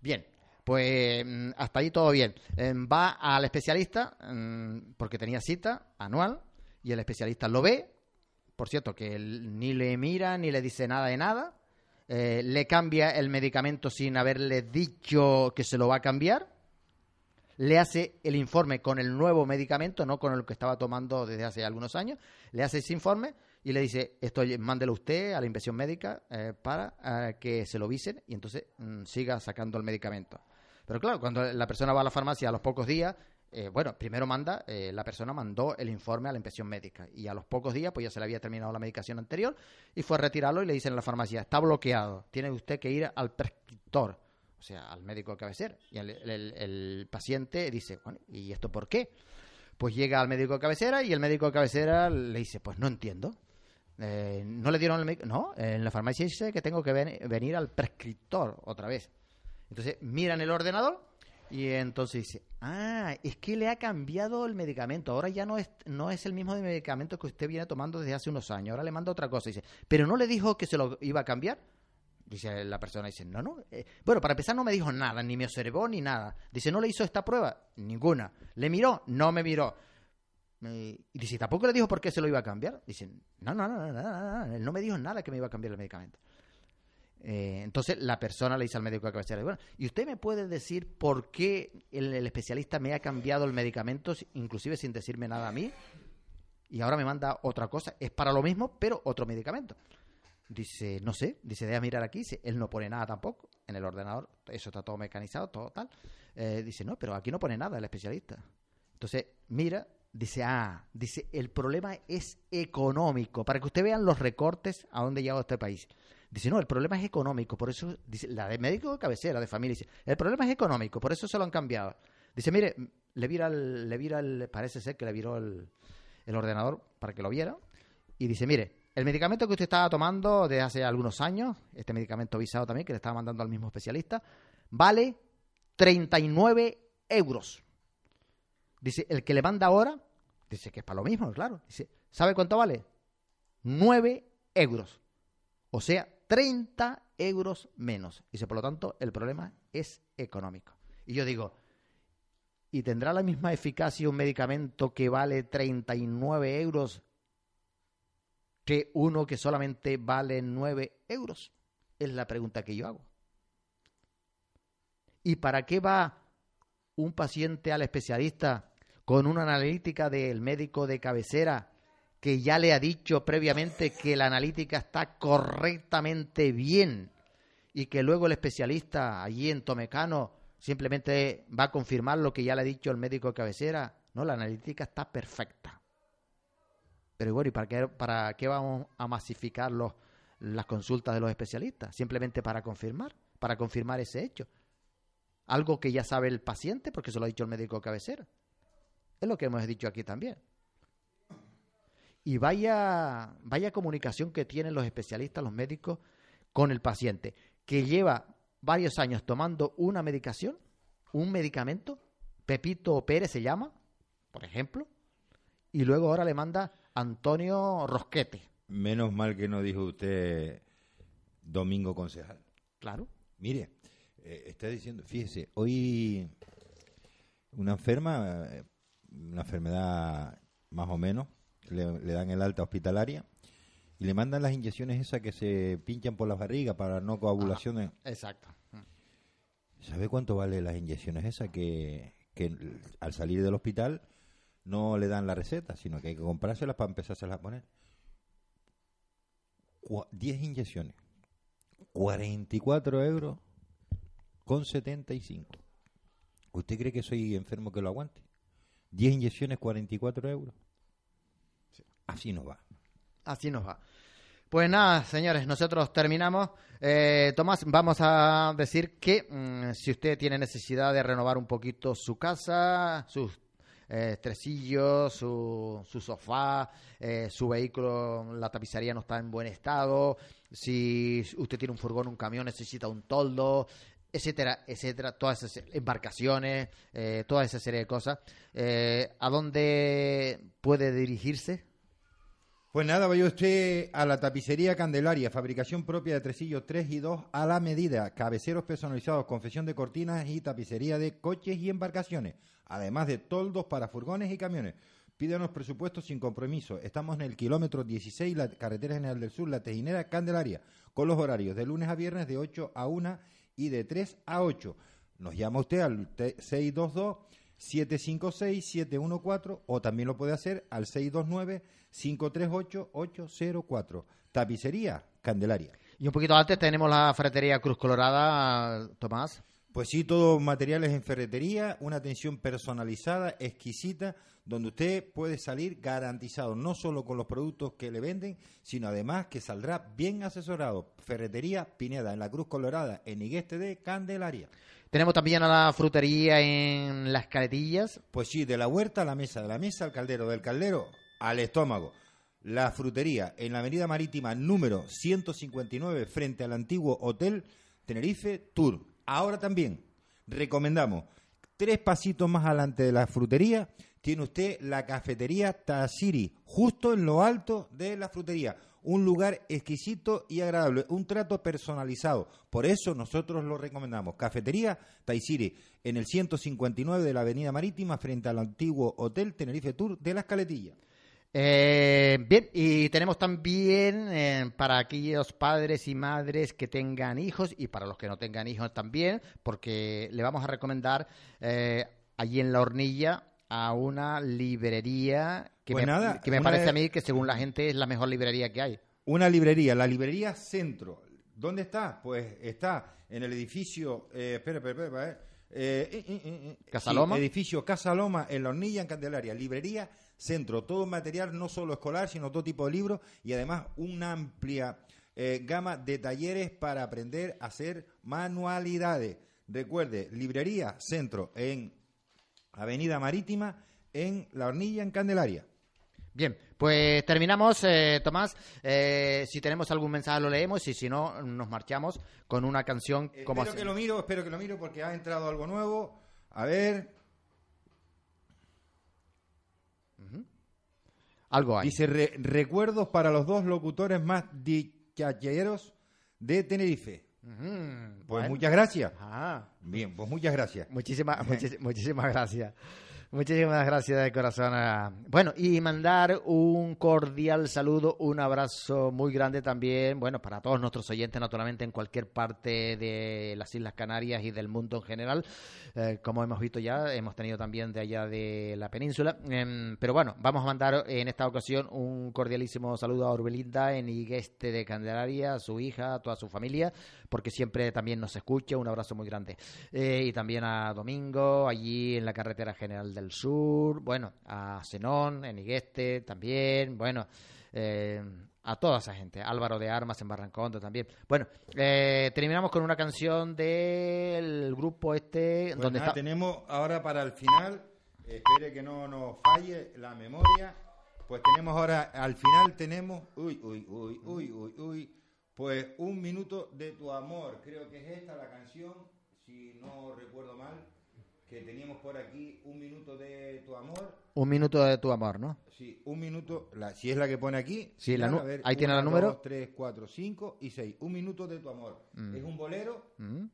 Bien, pues mm, hasta ahí todo bien. Eh, va al especialista mm, porque tenía cita anual y el especialista lo ve. Por cierto, que ni le mira ni le dice nada de nada. Eh, le cambia el medicamento sin haberle dicho que se lo va a cambiar. Le hace el informe con el nuevo medicamento, no con el que estaba tomando desde hace algunos años. Le hace ese informe y le dice, esto mándelo usted a la inspección médica eh, para eh, que se lo visen y entonces mm, siga sacando el medicamento. Pero claro, cuando la persona va a la farmacia a los pocos días, eh, bueno, primero manda, eh, la persona mandó el informe a la inspección médica y a los pocos días pues ya se le había terminado la medicación anterior y fue a retirarlo y le dicen en la farmacia, está bloqueado, tiene usted que ir al prescriptor, o sea, al médico de cabecera. Y el, paciente dice, bueno, ¿y esto por qué? Pues llega al médico de cabecera y el médico de cabecera le dice, pues no entiendo. Eh, no le dieron el médico. No, en la farmacia dice que tengo que ven- venir al prescriptor otra vez. Entonces miran el ordenador y entonces dice, ah, es que le ha cambiado el medicamento. Ahora ya no es, no es el mismo medicamento que usted viene tomando desde hace unos años. Ahora le manda otra cosa. Dice, pero no le dijo que se lo iba a cambiar. Dice la persona, dice, no, no. eh, bueno, para empezar no me dijo nada, ni me observó ni nada. Dice, ¿no le hizo esta prueba? Ninguna. ¿Le miró? No me miró. Eh, y dice, ¿tampoco le dijo por qué se lo iba a cambiar? Dice, no, no, no, no, no, no, no, él no me dijo nada que me iba a cambiar el medicamento. Eh, entonces la persona le dice al médico de cabecera, bueno, ¿y usted me puede decir por qué el, especialista me ha cambiado el medicamento, si- inclusive sin decirme nada a mí? Y ahora me manda otra cosa, es para lo mismo, pero otro medicamento. Dice, no sé, dice, deja mirar aquí, dice, él no pone nada tampoco en el ordenador, eso está todo mecanizado, todo tal. Eh, dice, no, pero aquí no pone nada el especialista. Entonces, mira, dice, ah, dice, el problema es económico, para que usted vean los recortes a dónde llega este país. Dice, no, el problema es económico, por eso, dice, la de médico de cabecera, de familia, dice, el problema es económico, por eso se lo han cambiado. Dice, mire, le vira el, le vira el, parece ser que le viró el, el ordenador para que lo viera, y dice, mire, el medicamento que usted estaba tomando desde hace algunos años, este medicamento visado también, que le estaba mandando al mismo especialista, vale 39 euros. Dice, el que le manda ahora, dice que es para lo mismo, claro. Dice, ¿sabe cuánto vale? 9 euros. O sea, 30 euros menos. Dice, por lo tanto, el problema es económico. Y yo digo, ¿y tendrá la misma eficacia un medicamento que vale 39 euros que uno que solamente vale 9 euros? Es la pregunta que yo hago. ¿Y para qué va un paciente al especialista con una analítica del médico de cabecera que ya le ha dicho previamente que la analítica está correctamente bien y que luego el especialista allí en Tomecano simplemente va a confirmar lo que ya le ha dicho el médico de cabecera? No, la analítica está perfecta. Pero bueno, ¿y para qué, para qué vamos a masificar los, las consultas de los especialistas? Simplemente para confirmar, para confirmar ese hecho. Algo que ya sabe el paciente porque se lo ha dicho el médico de cabecera. Es lo que hemos dicho aquí también. Y vaya, vaya comunicación que tienen los especialistas, los médicos, con el paciente, que lleva varios años tomando una medicación, un medicamento, Pepito Pérez se llama, por ejemplo, y luego ahora le manda Antonio Rosquete. Menos mal que no dijo usted Domingo Concejal. Claro. Mire, eh, está diciendo, fíjese, hoy una enferma, eh, una enfermedad más o menos, le, le dan el alta hospitalaria y le mandan las inyecciones esas que se pinchan por la barriga para no coagulaciones. Exacto. ¿Sabe cuánto vale las inyecciones esas que, que al salir del hospital no le dan la receta, sino que hay que comprárselas para empezárselas a poner? Cua- 10 inyecciones. 44 euros con 75. ¿Usted cree que soy enfermo que lo aguante? 10 inyecciones, 44 euros. Así no va. Así nos va. Pues nada, señores, nosotros terminamos. Eh, Tomás, vamos a decir que mm, si usted tiene necesidad de renovar un poquito su casa, sus eh, su, su sofá, eh, su vehículo, la tapicería no está en buen estado, si usted tiene un furgón, un camión, necesita un toldo, etcétera, etcétera, todas esas embarcaciones, eh, toda esa serie de cosas, eh, ¿a dónde puede dirigirse? Pues nada, vaya usted a la tapicería Candelaria, fabricación propia de tresillos 3 y 2 a la medida, cabeceros personalizados, confección de cortinas y tapicería de coches y embarcaciones, además de toldos para furgones y camiones. Pídanos presupuestos sin compromiso. Estamos en el kilómetro 16, la carretera general del sur, la Tejinera Candelaria, con los horarios de lunes a viernes de 8 a 1 y de 3 a 8. Nos llama usted al te- 622 756-714 o también lo puede hacer al 629-538-804. Tapicería Candelaria. Y un poquito antes tenemos la ferretería Cruz Colorada, Tomás. Pues sí, todo materiales en ferretería, una atención personalizada, exquisita, donde usted puede salir garantizado, no solo con los productos que le venden, sino además que saldrá bien asesorado. Ferretería Pineda, en la Cruz Colorada, en Igueste de Candelaria. Tenemos también a la frutería en Las Caretillas. Pues sí, de la huerta a la mesa, de la mesa al caldero, del caldero al estómago. La frutería en la avenida marítima número 159 frente al antiguo Hotel Tenerife Tour. Ahora también recomendamos tres pasitos más adelante de la frutería tiene usted la cafetería Tasiri, justo en lo alto de la frutería. Un lugar exquisito y agradable, un trato personalizado. Por eso nosotros lo recomendamos. Cafetería Taisiri, en el 159 de la Avenida Marítima, frente al antiguo Hotel Tenerife Tour de las Caletillas. Eh, bien, y tenemos también eh, para aquellos padres y madres que tengan hijos y para los que no tengan hijos también, porque le vamos a recomendar eh, allí en la hornilla a una librería que Pues me, nada, que me una parece a mí que según la gente es la mejor librería que hay. Una librería, la librería Centro. ¿Dónde está? Pues está en el edificio. Eh, espera, espera, espera. eh, eh, eh, eh, eh, ¿Casaloma? sí, edificio Casaloma en la Hornilla, en Candelaria. Librería Centro. Todo material, no solo escolar, sino todo tipo de libros y además una amplia eh, gama de talleres para aprender a hacer manualidades. Recuerde, Librería Centro en Avenida Marítima, en la Hornilla, en Candelaria. Bien, pues terminamos, eh, Tomás. Eh, si tenemos algún mensaje lo leemos y si no, nos marchamos con una canción como espero que lo miro, espero que lo miro porque ha entrado algo nuevo. A ver, algo hay. dice "Re- recuerdos para los dos locutores más dichacheros de Tenerife. Pues bueno. muchas gracias. Ah, Bien, pues muchas gracias. Muchísimas, muchísimas gracias. Muchísimas gracias de corazón. Bueno, y mandar un cordial saludo, un abrazo muy grande también, bueno, para todos nuestros oyentes, naturalmente, en cualquier parte de las Islas Canarias y del mundo en general. Eh, como hemos visto ya, hemos tenido también de allá de la península. Em, pero bueno, vamos a mandar en esta ocasión un cordialísimo saludo a Orbelinda en Igueste de Candelaria, a su hija, a toda su familia, porque siempre también nos escucha. Un abrazo muy grande. Eh, y también a Domingo, allí en la carretera general del sur, bueno, a Zenón, en Igueste también, bueno, eh, a toda esa gente, Álvaro de Armas en Barrancondo también. Bueno, eh, terminamos con una canción del grupo este, Pues donde nada, está... tenemos ahora para el final, espere que no nos falle la memoria, pues tenemos ahora, al final tenemos, uy, uy, uy, uy, uy, uy, pues un minuto de tu amor, creo que es esta la canción, si no recuerdo mal, que teníamos por aquí un minuto de tu amor. Un minuto de tu amor, ¿no? Sí, un minuto, la, si es la que pone aquí. Sí, la a ver, ahí tiene la número. dos, tres, cuatro, cinco y seis. Un minuto de tu amor. Mm. Es un bolero, Mm.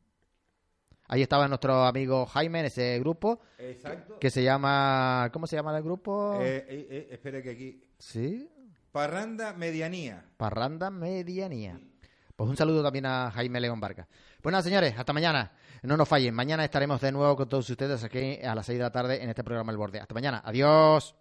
Ahí estaba nuestro amigo Jaime en ese grupo exacto. que se llama... ¿Cómo se llama el grupo? Eh, eh, eh, espera que aquí. Sí, Parranda Medianía. Parranda Medianía. Pues un saludo también a Jaime León Vargas. Pues nada, señores, hasta mañana. No nos fallen. Mañana estaremos de nuevo con todos ustedes aquí a las 6 de la tarde en este programa El Borde. Hasta mañana. Adiós.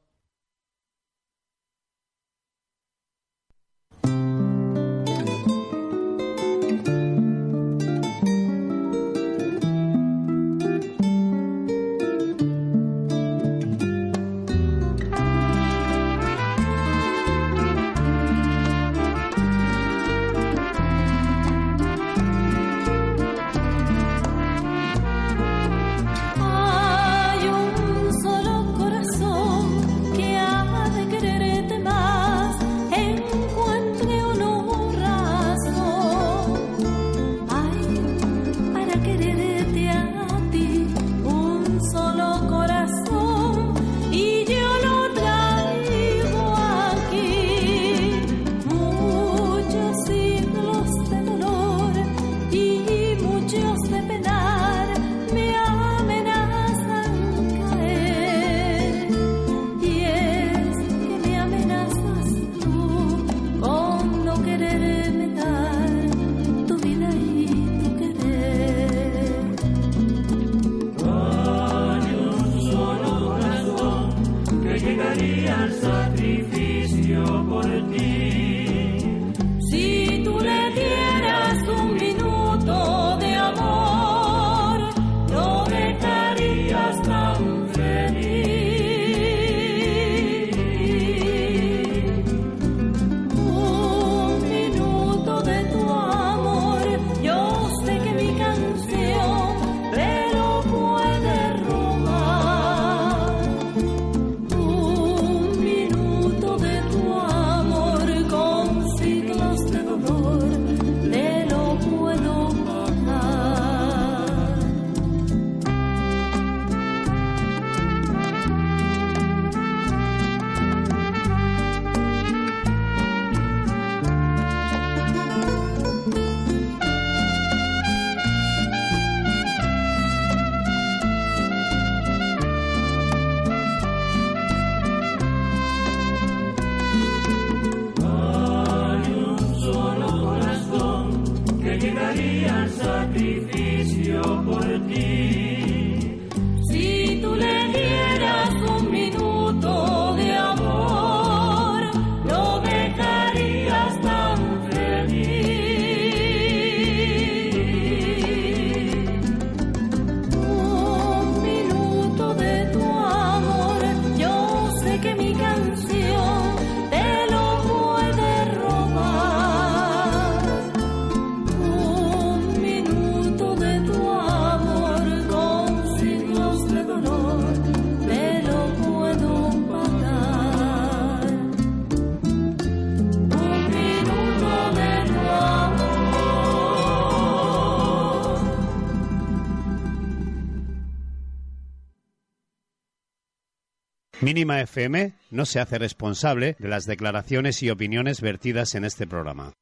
Mínima FM no se hace responsable de las declaraciones y opiniones vertidas en este programa.